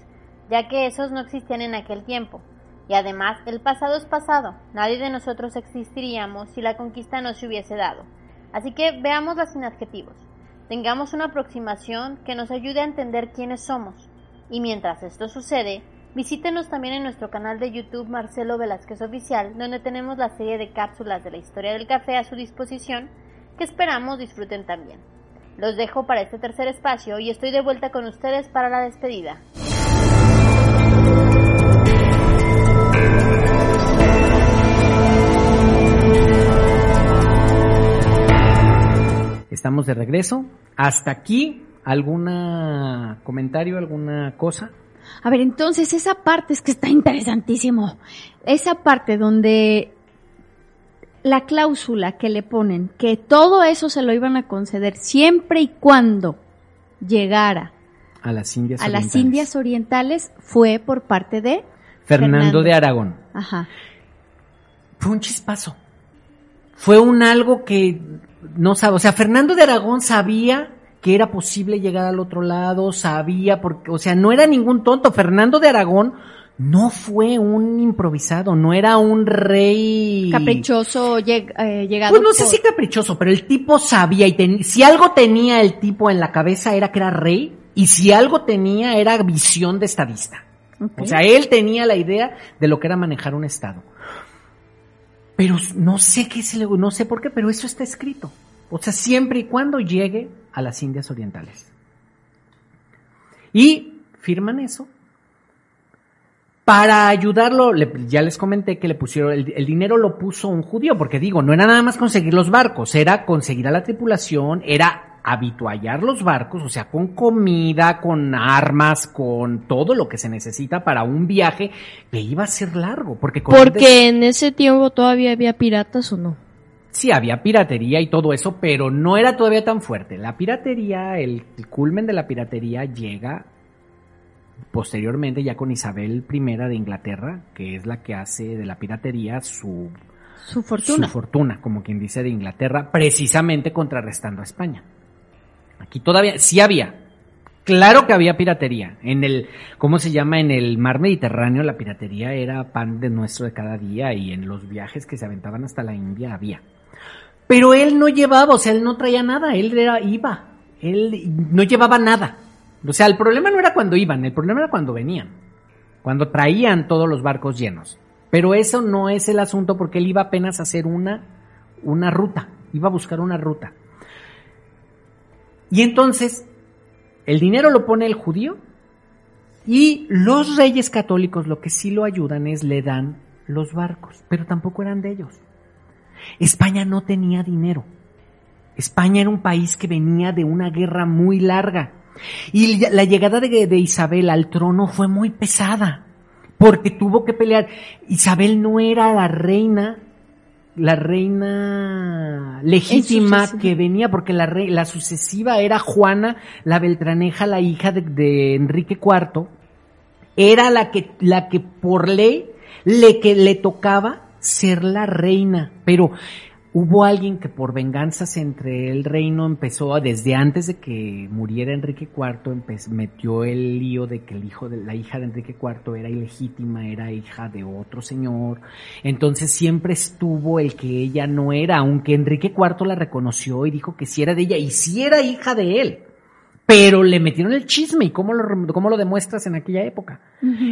ya que esos no existían en aquel tiempo. Y además, el pasado es pasado, nadie de nosotros existiríamos si la conquista no se hubiese dado. Así que veámosla sin adjetivos. Tengamos una aproximación que nos ayude a entender quiénes somos. Y mientras esto sucede, visítenos también en nuestro canal de YouTube Marcelo Velázquez Oficial, donde tenemos la serie de cápsulas de la historia del café a su disposición, que esperamos disfruten también. Los dejo para este tercer espacio y estoy de vuelta con ustedes para la despedida. Estamos de regreso. Hasta aquí, ¿alguna comentario, alguna cosa? A ver, entonces esa parte es que está interesantísimo. Esa parte donde la cláusula que le ponen, que todo eso se lo iban a conceder siempre y cuando llegara A las Indias a las Orientales. Indias Orientales fue por parte de Fernando, Fernando. de Aragón. Ajá. Fue un chispazo. Fue un algo que no sabe, o sea, Fernando de Aragón sabía que era posible llegar al otro lado, sabía, porque, o sea, no era ningún tonto. Fernando de Aragón no fue un improvisado, no era un rey Caprichoso lleg- eh, llegado. Pues no sé por- si caprichoso, pero el tipo sabía y ten- si algo tenía el tipo en la cabeza era que era rey y si algo tenía era visión de estadista. O sea, él tenía la idea de lo que era manejar un estado. Pero no sé qué se le, no sé por qué, pero eso está escrito. O sea, siempre y cuando llegue a las Indias Orientales. Y firman eso. Para ayudarlo, le- ya les comenté que le pusieron, el, el dinero lo puso un judío, porque digo, no era nada más conseguir los barcos, era conseguir a la tripulación, era habituallar los barcos, o sea, con comida, con armas, con todo lo que se necesita para un viaje que iba a ser largo, porque Porque en ese tiempo todavía había piratas o no. Sí, había piratería y todo eso, pero no era todavía tan fuerte. La piratería, el, el culmen de la piratería llega posteriormente ya con Isabel I de Inglaterra, que es la que hace de la piratería su, Su fortuna. su fortuna, como quien dice de Inglaterra, precisamente contrarrestando a España. Aquí todavía sí había. Claro que había piratería. En el, ¿cómo se llama? En el mar Mediterráneo la piratería era pan de nuestro de cada día y en los viajes que se aventaban hasta la India había. Pero él no llevaba, o sea, él no traía nada, él era, iba. Él no llevaba nada. O sea, el problema no era cuando iban, el problema era cuando venían. Cuando traían todos los barcos llenos. Pero eso no es el asunto porque él iba apenas a hacer una, una ruta. Iba a buscar una ruta. Y entonces, el dinero lo pone el judío y los reyes católicos lo que sí lo ayudan es le dan los barcos, pero tampoco eran de ellos. España no tenía dinero. España era un país que venía de una guerra muy larga. Y la llegada de, de Isabel al trono fue muy pesada, porque tuvo que pelear. Isabel no era la reina la reina legítima que venía, porque la, rei- la sucesiva era Juana la Beltraneja, la hija de, de Enrique IV, era la que, la que por ley le, que le tocaba ser la reina, pero hubo alguien que por venganzas entre el reino empezó a- desde antes de que muriera Enrique IV metió el lío de que el hijo de la hija de Enrique IV era ilegítima, era hija de otro señor. Entonces siempre estuvo el que ella no era, aunque Enrique IV la reconoció y dijo que sí era de ella y sí era hija de él. Pero le metieron el chisme y cómo lo, cómo lo demuestras en aquella época.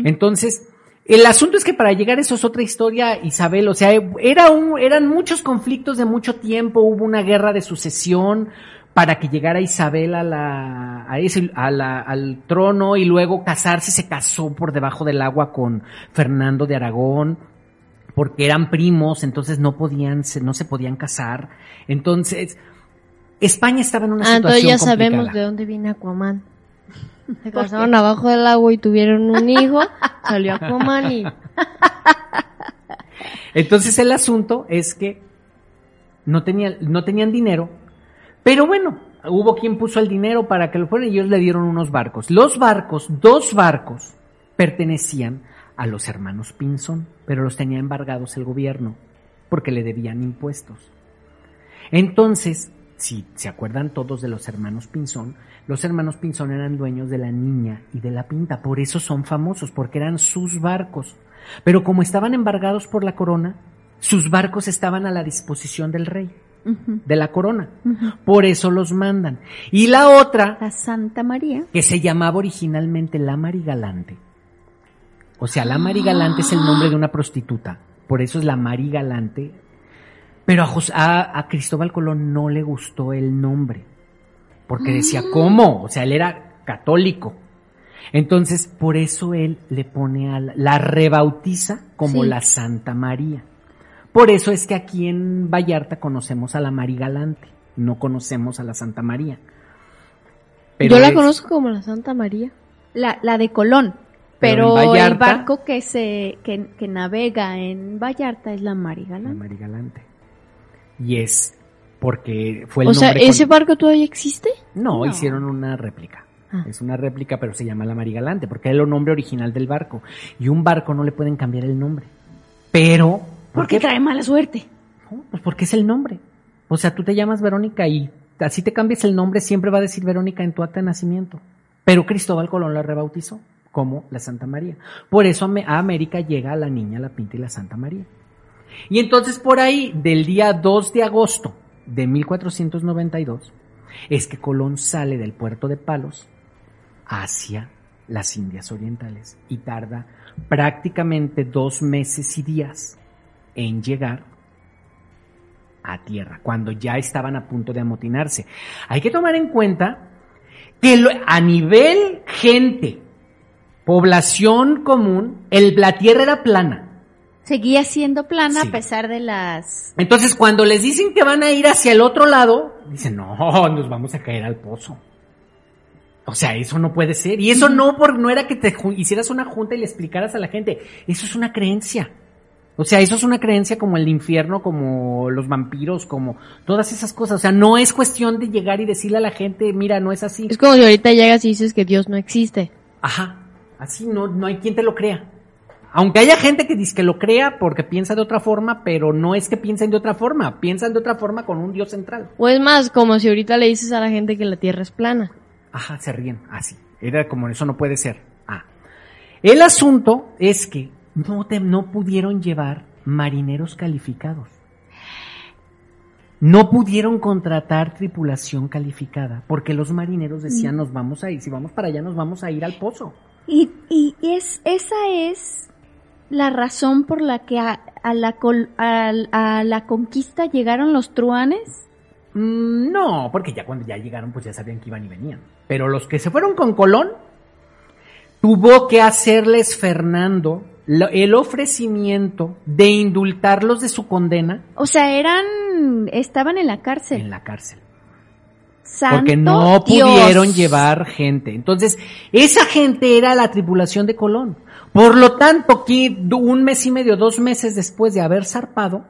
Entonces, el asunto es que para llegar a eso es otra historia, Isabel. O sea, era un, eran muchos conflictos de mucho tiempo, hubo una guerra de sucesión para que llegara Isabel a la, a ese, a la- al trono y luego casarse, se casó por debajo del agua con Fernando de Aragón porque eran primos, entonces no podían, se- no se podían casar. Entonces, España estaba en una Ah, entonces situación ya sabemos de dónde viene Aquaman. Se casaron abajo del agua y tuvieron un hijo, salió Aquaman y... Entonces el asunto es que no tenían, no tenían dinero, pero bueno, hubo quien puso el dinero para que lo fueran y ellos le dieron unos barcos. Los barcos, dos barcos, pertenecían a los hermanos Pinzón, pero los tenía embargados el gobierno porque le debían impuestos. Entonces, si se acuerdan todos de los hermanos Pinzón, los hermanos Pinzón eran dueños de la niña y de la pinta, por eso son famosos, porque eran sus barcos. Pero como estaban embargados por la corona, sus barcos estaban a la disposición del rey, de la corona. Por eso los mandan. Y la otra, La Santa María. que se llamaba originalmente la Marigalante. O sea, la Marigalante es el nombre de una prostituta. Por eso es la Marigalante. Pero a, Jos- a, a Cristóbal Colón no le gustó el nombre. Porque decía, ¿cómo? O sea, él era católico. Entonces, por eso él le pone a la, la rebautiza como Sí. la Santa María. Por eso es que aquí en Vallarta conocemos a la Marigalante, no conocemos a la Santa María. Pero Yo la es- conozco como la Santa María. La, la de Colón. Pero Pero, en Vallarta- el barco que se que, que navega en Vallarta es la La Marigalán. Marigalante. Y es porque fue el O sea, nombre ¿ese con- barco todavía existe? No, No. hicieron una réplica. Ah. Es una réplica, pero se llama la Marigalante, porque es el nombre original del barco. Y un barco no le pueden cambiar el nombre. Pero... ¿por Porque qué? trae mala suerte. No, Pues porque es el nombre. O sea, tú te llamas Verónica y así te cambias el nombre, siempre va a decir Verónica en tu acta de nacimiento. Pero Cristóbal Colón la rebautizó como la Santa María. Por eso a América llega la niña, la pinta y la Santa María. Y entonces por ahí, del día 2 de agosto de 1492, es que Colón sale del puerto de Palos hacia las Indias Orientales y tarda prácticamente dos meses y días en llegar a tierra, cuando ya estaban a punto de amotinarse. Hay que tomar en cuenta que a nivel gente, población común, el, la tierra era plana. Seguía siendo plana Sí. a pesar de las... Entonces, cuando les dicen que van a ir hacia el otro lado, dicen, no, nos vamos a caer al pozo. O sea, eso no puede ser. Y eso no, por, no era que te hicieras una junta y le explicaras a la gente. Eso es una creencia. O sea, eso es una creencia como el infierno, como los vampiros, como todas esas cosas. O sea, no es cuestión de llegar y decirle a la gente, mira, no es así. Es como si ahorita llegas y dices que Dios no existe. Ajá, así no, no hay quien te lo crea. Aunque haya gente que dice que lo crea porque piensa de otra forma, pero no es que piensen de otra forma, piensan de otra forma con un Dios central. O es más, como si ahorita le dices a la gente que la Tierra es plana. Ajá, se ríen, así. Era como eso no puede ser. Ah. El asunto es que no, te, no pudieron llevar marineros calificados. No pudieron contratar tripulación calificada porque los marineros decían nos vamos a ir, si vamos para allá nos vamos a ir al pozo. Y, y es, esa es la razón por la que a, a la, col- a la conquista llegaron los truanes. Mm, No, porque ya cuando ya llegaron, pues ya sabían que iban y venían. Pero los que se fueron con Colón, tuvo que hacerles Fernando el ofrecimiento de indultarlos de su condena O sea, eran, estaban en la cárcel. en la cárcel. Santo Porque no Dios. pudieron llevar gente. Entonces, esa gente era la tripulación de Colón. Por lo tanto, aquí un mes y medio, dos meses después de haber zarpado,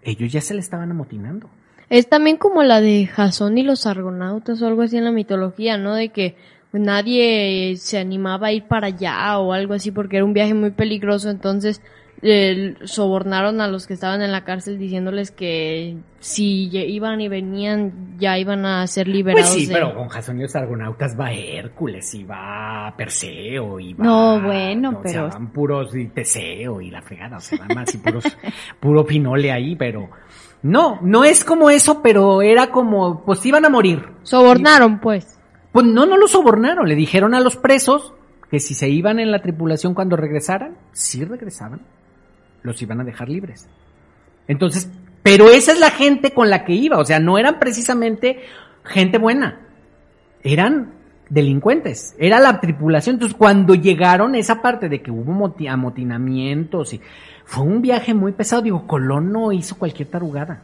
ellos ya se le estaban amotinando. Es también como la de Jasón y los argonautas o algo así en la mitología, ¿no? De que nadie se animaba a ir para allá o algo así porque era un viaje muy peligroso, entonces eh, sobornaron a los que estaban en la cárcel diciéndoles que si iban y venían ya iban a ser liberados. Pues sí, de- pero con Jasón y los Argonautas va Hércules, y va Perseo, y va... No, bueno, o sea, pero- van puros y Teseo y la fregada, o sea, van más y puros, puro finole ahí, pero... No, no es como eso, pero era como, pues iban a morir. Sobornaron, pues. Pues no, no los sobornaron, le dijeron a los presos que si se iban en la tripulación cuando regresaran, sí regresaban, los iban a dejar libres. Entonces, pero esa es la gente con la que iba, o sea, no eran precisamente gente buena, eran delincuentes, era la tripulación. Entonces, cuando llegaron esa parte de que hubo moti- amotinamientos y fue un viaje muy pesado, digo, Colón no hizo cualquier tarugada.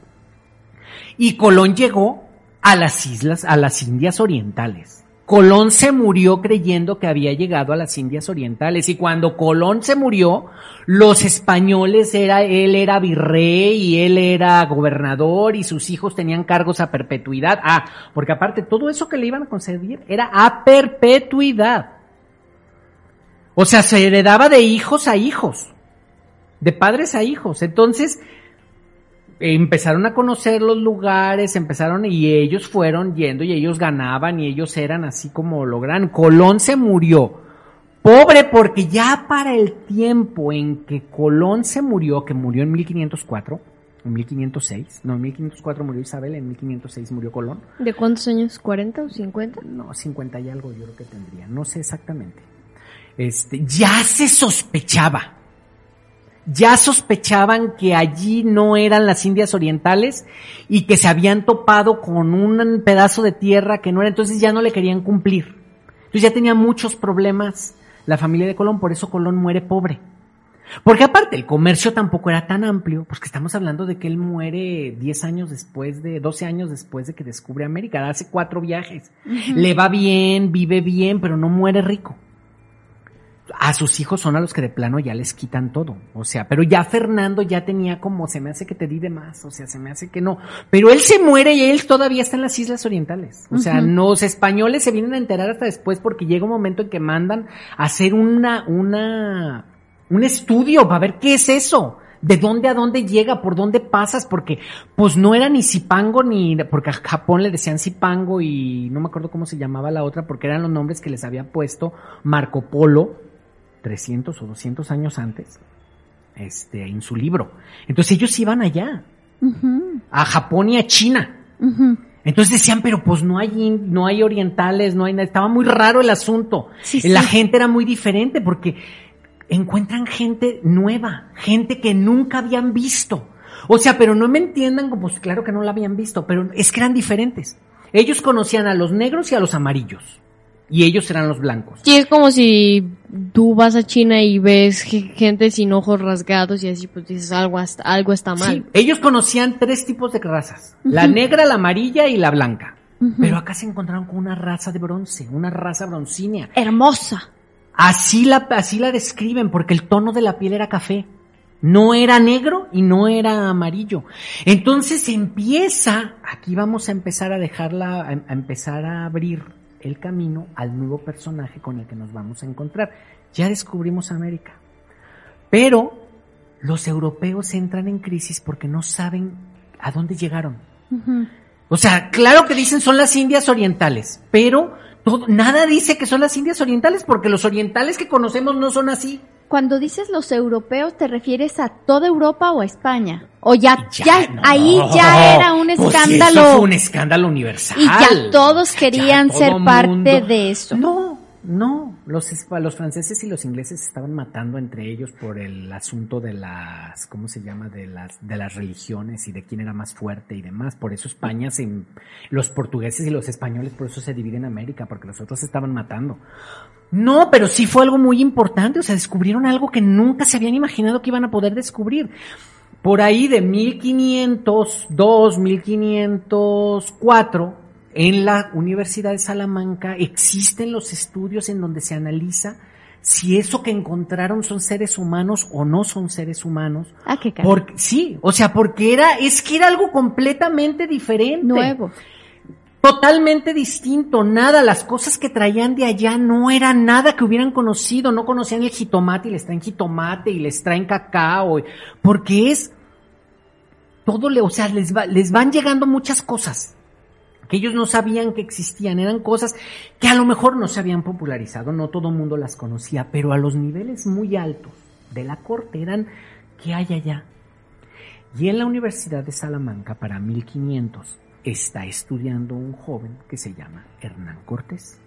Y Colón llegó a las islas, a las Indias Orientales. Colón se murió creyendo que había llegado a las Indias Orientales y cuando Colón se murió, los españoles era, él era virrey y él era gobernador y sus hijos tenían cargos a perpetuidad. Ah, porque aparte todo eso que le iban a conceder era a perpetuidad. O sea, se heredaba de hijos a hijos, de padres a hijos. Entonces, empezaron a conocer los lugares, empezaron y ellos fueron yendo y ellos ganaban y ellos eran así como lo gran. Colón se murió. Pobre porque ya para el tiempo en que Colón se murió, que murió en 1504, en 1506, no, en 1504 murió Isabel, en 1506 murió Colón. ¿De cuántos años? ¿40 o 50? No, 50 y algo yo creo que tendría, no sé exactamente. Este, ya se sospechaba. Ya sospechaban que allí no eran las Indias Orientales y que se habían topado con un pedazo de tierra que no era, entonces ya no le querían cumplir. Entonces ya tenía muchos problemas la familia de Colón, por eso Colón muere pobre. Porque aparte, el comercio tampoco era tan amplio, porque estamos hablando de que él muere 10 años después de, 12 años después de que descubre América, hace cuatro viajes. Le va bien, vive bien, pero no muere rico. A sus hijos son a los que de plano ya les quitan todo. O sea, pero ya Fernando ya tenía como, se me hace que te di de más, o sea, se me hace que no. Pero él se muere y él todavía está en las Islas Orientales. O sea, los españoles se vienen a enterar hasta después porque llega un momento en que mandan a hacer una, una, un estudio para ver qué es eso. ¿De dónde a dónde llega? ¿Por dónde pasas? Porque, pues no era ni Zipango ni, porque a Japón le decían Zipango y no me acuerdo cómo se llamaba la otra porque eran los nombres que les había puesto Marco Polo 300 o 200 años antes, este, en su libro. Entonces ellos iban allá, a Japón y a China. Entonces decían, pero pues no hay, no hay orientales, no hay nada. Estaba muy raro el asunto. Sí, La sí. gente era muy diferente porque encuentran gente nueva, gente que nunca habían visto. O sea, pero no me entiendan como, pues claro que no la habían visto, pero es que eran diferentes. Ellos conocían a los negros y a los amarillos. Y ellos eran los blancos. Sí, es como si tú vas a China y ves ge- gente sin ojos rasgados y así pues dices algo, hasta- algo está mal. Sí, ellos conocían tres tipos de razas. La negra, la amarilla y la blanca. Pero acá se encontraron con una raza de bronce, una raza broncínea. Hermosa. Así la, así la describen, porque el tono de la piel era café. No era negro y no era amarillo. Entonces empieza, aquí vamos a empezar a dejarla, a, a empezar a abrir el camino al nuevo personaje con el que nos vamos a encontrar. Ya descubrimos América. Pero los europeos entran en crisis porque no saben a dónde llegaron. O sea, claro que dicen son las Indias Orientales, pero todo, nada dice que son las Indias Orientales porque los orientales que conocemos no son así. Cuando dices los europeos, ¿te refieres a toda Europa o a España? O ya, ya, no. ahí ya era un Pues escándalo. eso fue un escándalo universal. y ya todos querían Ya ser todo parte mundo- de eso. No, no. Los, los franceses y los ingleses se estaban matando entre ellos por el asunto de las, ¿cómo se llama? De las, de las religiones y de quién era más fuerte y demás. Por eso España se, los portugueses y los españoles por eso se dividen América, porque los otros estaban matando. No, pero sí fue algo muy importante. O sea, descubrieron algo que nunca se habían imaginado que iban a poder descubrir. Por ahí de 1502, 1504, en la Universidad de Salamanca existen los estudios en donde se analiza si eso que encontraron son seres humanos o no son seres humanos. Ah, qué caro. Porque, sí, o sea, porque era, es que era algo completamente diferente. Nuevo. Totalmente distinto, nada, las cosas que traían de allá no eran nada que hubieran conocido, no conocían el jitomate y les traen jitomate y les traen cacao, porque es todo, le, o sea, les, va- les van llegando muchas cosas que ellos no sabían que existían, eran cosas que a lo mejor no se habían popularizado, no todo el mundo las conocía, pero a los niveles muy altos de la corte eran, ¿qué hay allá? Y en la Universidad de Salamanca, para 1500, está estudiando un joven que se llama Hernán Cortés.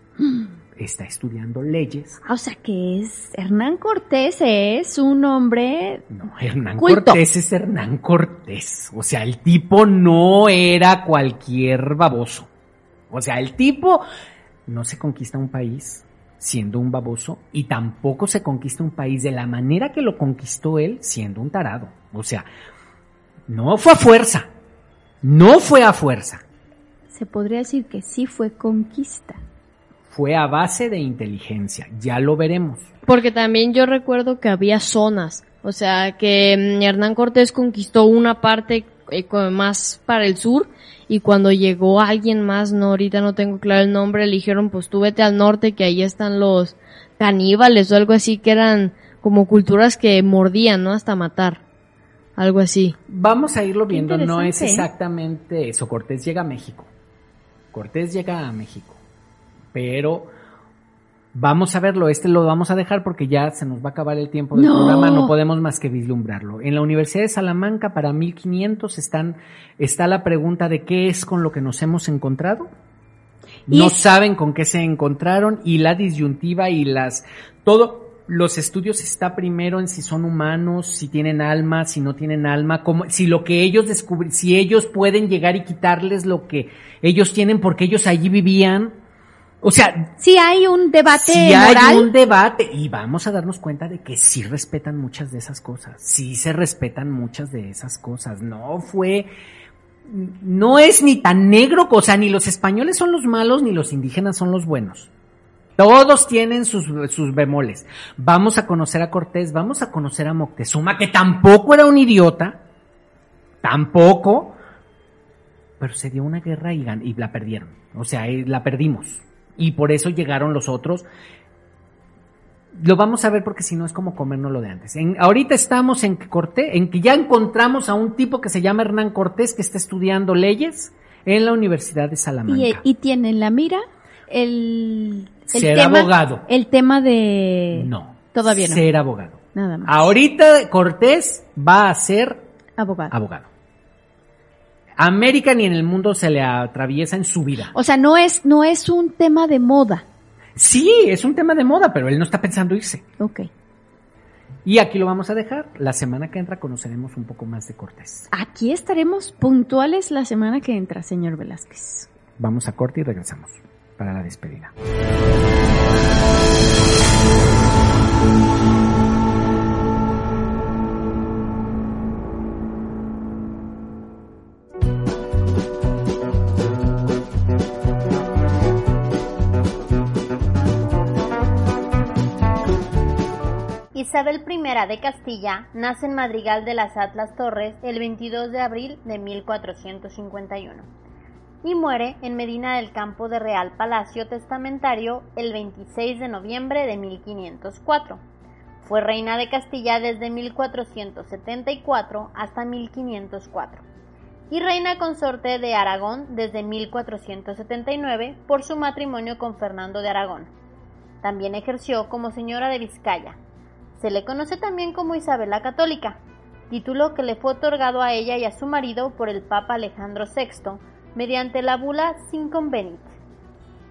Está estudiando leyes. Ah, O sea que es Hernán Cortés es un hombre No, Hernán Culto. Cortés es Hernán Cortés. O sea, el tipo no era cualquier baboso. O sea, el tipo no se conquista un país siendo un baboso y tampoco se conquista un país de la manera que lo conquistó él siendo un tarado. O sea, no fue a fuerza. No fue a fuerza. se podría decir que sí fue conquista. Fue a base de inteligencia. Ya lo veremos. Porque también yo recuerdo que había zonas. O sea, que mm, Hernán Cortés conquistó una parte eh, más para el sur y cuando llegó alguien más, no, ahorita no tengo claro el nombre, le dijeron pues tú vete al norte que ahí están los caníbales o algo así que eran como culturas que mordían, ¿no? Hasta matar. Algo así. Vamos a irlo viendo, no es ¿eh? exactamente eso. Cortés llega a México. Cortés llega a México. Pero vamos a verlo, este lo vamos a dejar porque ya se nos va a acabar el tiempo del No. programa, no podemos más que vislumbrarlo. En la Universidad de Salamanca para 1500 están, está la pregunta de qué es con lo que nos hemos encontrado. No es- saben con qué se encontraron y la disyuntiva y las todo los estudios está primero en si son humanos, si tienen alma, si no tienen alma, como si lo que ellos descubren, si ellos pueden llegar y quitarles lo que ellos tienen porque ellos allí vivían. O sea, Sí hay un debate si hay moral. un debate y vamos a darnos cuenta de que sí respetan muchas de esas cosas, sí se respetan muchas de esas cosas, no fue, no es ni tan negro, o sea, ni los españoles son los malos ni los indígenas son los buenos. Todos tienen sus, sus bemoles. Vamos a conocer a Cortés, vamos a conocer a Moctezuma, que tampoco era un idiota, tampoco, pero se dio una guerra y la perdieron. O sea, eh, la perdimos. Y por eso llegaron los otros. Lo vamos a ver porque si no es como comernos lo de antes. En- ahorita estamos en que Cortés, en que ya encontramos a un tipo que se llama Hernán Cortés que está estudiando leyes en la Universidad de Salamanca. y, y tiene en la mira el, el Ser tema, abogado. El tema de no. todavía no. Ser abogado. Nada más. Ahorita Cortés va a ser Abogado. abogado. América ni en el mundo se le atraviesa en su vida. O sea, no es no es un tema de moda. Sí, es un tema de moda, pero él no está pensando irse. Ok. Y aquí lo vamos a dejar. La semana que entra conoceremos un poco más de Cortés. Aquí estaremos puntuales la semana que entra, señor Velázquez. Vamos a corte y regresamos para la despedida. Isabel I de Castilla nace en Madrigal de las Atlas Torres el 22 de abril de 1451 y muere en Medina del Campo de Real Palacio Testamentario el 26 de noviembre de 1504. Fue reina de Castilla desde 1474 hasta 1504 y reina consorte de Aragón desde 1479 por su matrimonio con Fernando de Aragón. También ejerció como señora de Vizcaya. Se le conoce también como Isabel la Católica, título que le fue otorgado a ella y a su marido por el Papa Alejandro VI mediante la bula Sin Convenit,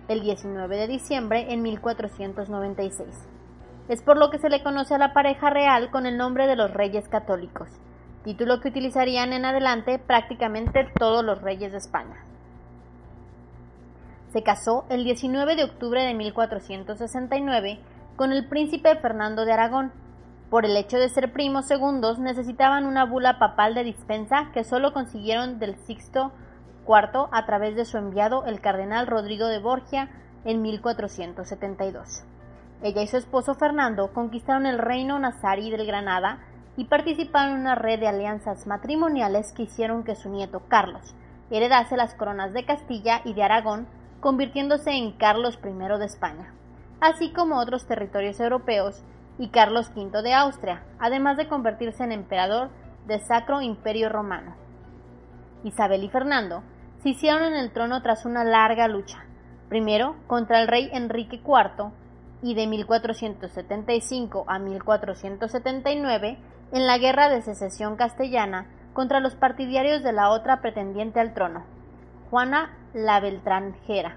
el 19 de diciembre en 1496. Es por lo que se le conoce a la pareja real con el nombre de los Reyes Católicos, título que utilizarían en adelante prácticamente todos los reyes de España. Se casó el 19 de octubre de 1469 con el príncipe Fernando de Aragón. Por el hecho de ser primos segundos, necesitaban una bula papal de dispensa que solo consiguieron del Sixto IV a través de su enviado, el cardenal Rodrigo de Borgia, en 1472. ella y su esposo Fernando conquistaron el reino nazarí del Granada y participaron en una red de alianzas matrimoniales que hicieron que su nieto Carlos heredase las coronas de Castilla y de Aragón, convirtiéndose en Carlos I de España, así como otros territorios europeos y Carlos V de Austria, además de convertirse en emperador del Sacro Imperio Romano. Isabel y Fernando se hicieron en el trono tras una larga lucha, primero contra el rey Enrique IV y de 1475 a 1479 en la Guerra de Secesión Castellana contra los partidarios de la otra pretendiente al trono, Juana la Beltranjera.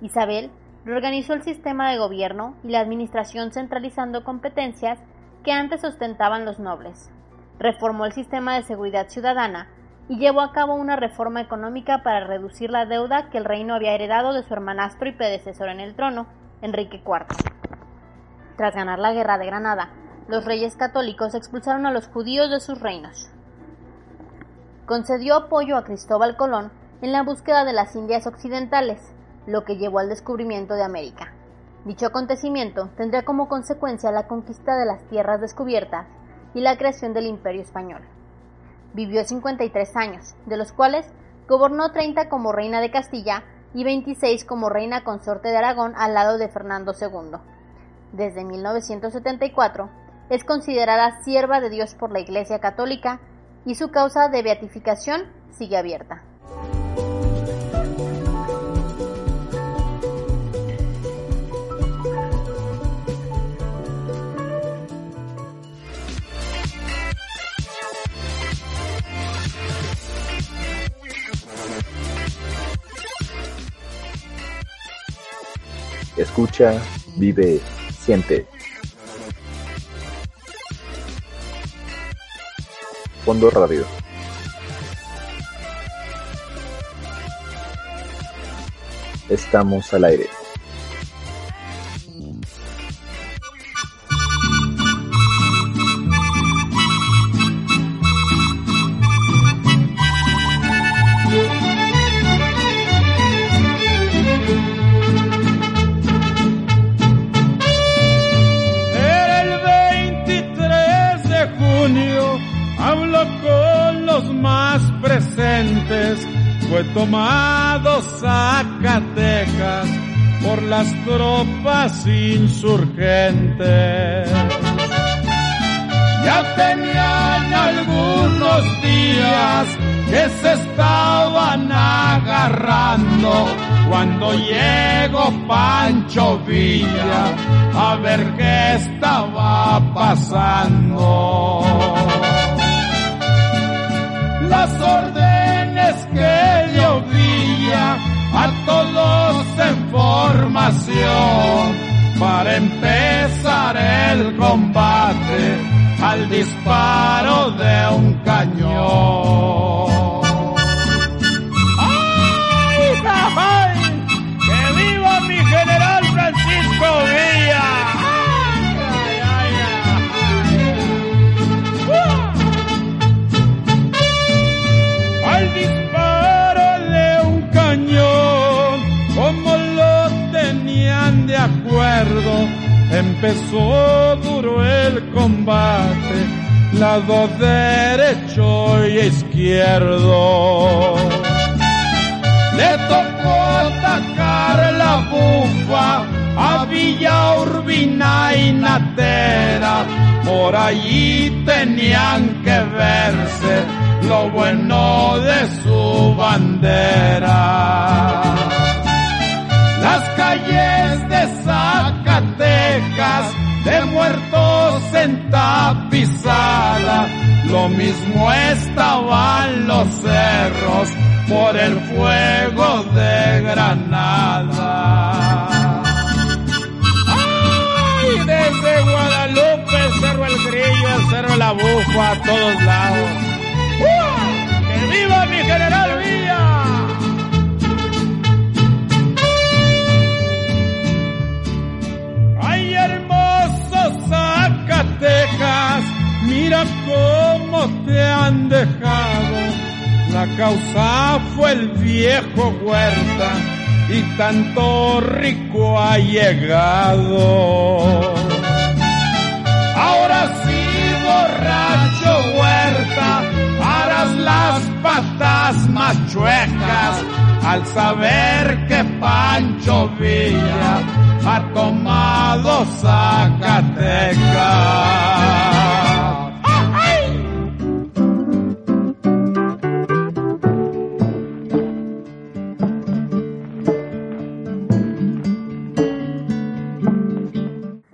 Isabel reorganizó el sistema de gobierno y la administración centralizando competencias que antes ostentaban los nobles. Reformó el sistema de seguridad ciudadana y llevó a cabo una reforma económica para reducir la deuda que el reino había heredado de su hermanastro y predecesor en el trono, Enrique IV. Tras ganar la guerra de Granada, los reyes católicos expulsaron a los judíos de sus reinos concedió apoyo a Cristóbal Colón en la búsqueda de las Indias Occidentales, lo que llevó al descubrimiento de América. Dicho acontecimiento tendría como consecuencia la conquista de las tierras descubiertas y la creación del Imperio Español. Vivió 53 años, de los cuales gobernó 30 como reina de Castilla y 26 como reina consorte de Aragón al lado de Fernando II. Desde 1974 es considerada sierva de Dios por la Iglesia Católica y su causa de beatificación sigue abierta. Escucha, vive, siente. Fondo Radio. Estamos al aire. Pasando. Las órdenes que le Villa a todos en formación para empezar el combate al disparo de un cañón. Empezó duro el combate, lado derecho y izquierdo. Le tocó atacar la bufa a Villa Urbina y Natera. Por allí tenían que verse lo bueno de su bandera. Las calles de Zacatecas de muertos en tapizada, lo mismo estaban los cerros por el fuego de Granada. ¡Ay! Desde Guadalupe, Cerro El Grillo, Cerro La Bufa, a todos lados. ¡Uh! ¡Que viva mi general Villa! Mira cómo te han dejado. La causa fue el viejo Huerta y tanto rico ha llegado. Ahora sí, borracho huerta, harás las patas más chuecas al saber que Pancho Villa ha tomado Zacatecas.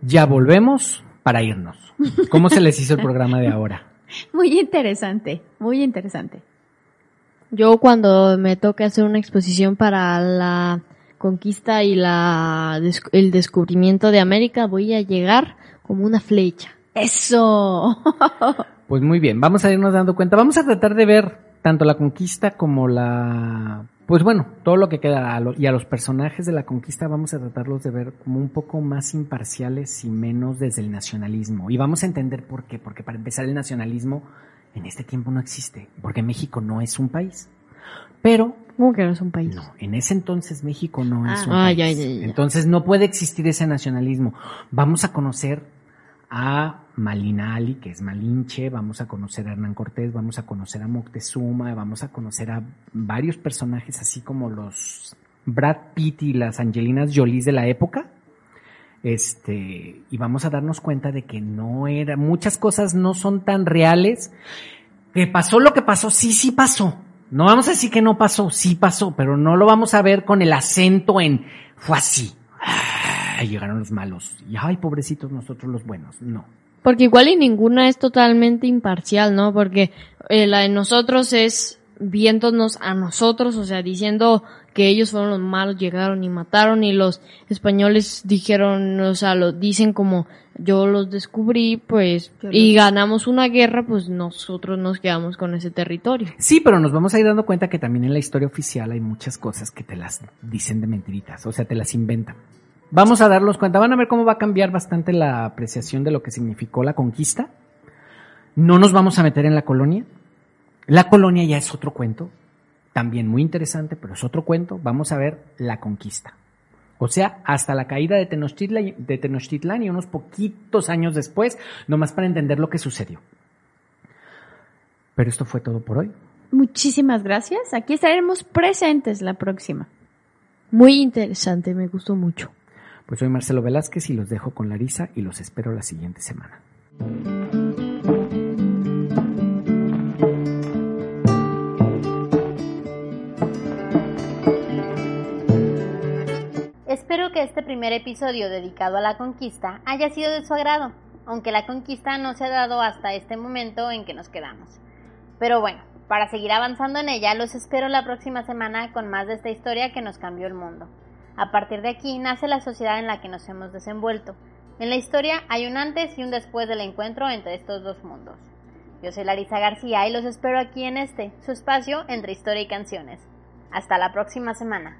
Ya volvemos para irnos. ¿Cómo se les hizo el programa de ahora? Muy interesante, muy interesante. Yo cuando me toque hacer una exposición para la conquista y la el descubrimiento de América voy a llegar como una flecha. Eso. Pues muy bien, vamos a irnos dando cuenta. Vamos a tratar de ver tanto la conquista como la pues bueno, todo lo que queda y a los personajes de la conquista vamos a tratarlos de ver como un poco más imparciales y menos desde el nacionalismo. Y vamos a entender por qué, porque para empezar el nacionalismo en este tiempo no existe, porque México no es un país. Pero ¿Cómo que no es un país? No, en ese entonces México no es Ah. un Ah, país. ya, ya, ya. Entonces no puede existir ese nacionalismo. Vamos a conocer a Malina Ali, que es Malinche, vamos a conocer a Hernán Cortés, vamos a conocer a Moctezuma, vamos a conocer a varios personajes así como los Brad Pitt y las Angelinas Jolie de la época. Este, y vamos a darnos cuenta de que no era, muchas cosas no son tan reales. Que pasó lo que pasó, sí, sí pasó. No vamos a decir que no pasó, sí pasó, pero no lo vamos a ver con el acento en fue así. Ah, llegaron los malos. Y ay, pobrecitos nosotros los buenos. No. Porque igual y ninguna es totalmente imparcial, ¿no? Porque eh, la de nosotros es viéndonos a nosotros, o sea, diciendo que ellos fueron los malos, llegaron y mataron y los españoles dijeron, o sea, lo dicen como yo los descubrí, pues, y ganamos una guerra, pues nosotros nos quedamos con ese territorio. Sí, pero nos vamos a ir dando cuenta que también en la historia oficial hay muchas cosas que te las dicen de mentiritas, o sea, te las inventan. Vamos a darnos cuenta, van a ver cómo va a cambiar bastante la apreciación de lo que significó la conquista. No nos vamos a meter en la colonia. La colonia ya es otro cuento, también muy interesante, pero es otro cuento. Vamos a ver la conquista. O sea, hasta la caída de Tenochtitlan, y unos poquitos años después, nomás para entender lo que sucedió. Pero esto fue todo por hoy. Muchísimas gracias. Aquí estaremos presentes la próxima. Muy interesante, me gustó mucho. Pues soy Marcelo Velázquez y los dejo con Larisa y los espero la siguiente semana. Espero que este primer episodio dedicado a la conquista haya sido de su agrado, aunque la conquista no se ha dado hasta este momento en que nos quedamos. Pero bueno, para seguir avanzando en ella, los espero la próxima semana con más de esta historia que nos cambió el mundo. A partir de aquí nace la sociedad en la que nos hemos desenvuelto. En la historia hay un antes y un después del encuentro entre estos dos mundos. Yo soy Larisa García y los espero aquí en este, su espacio entre historia y canciones. Hasta la próxima semana.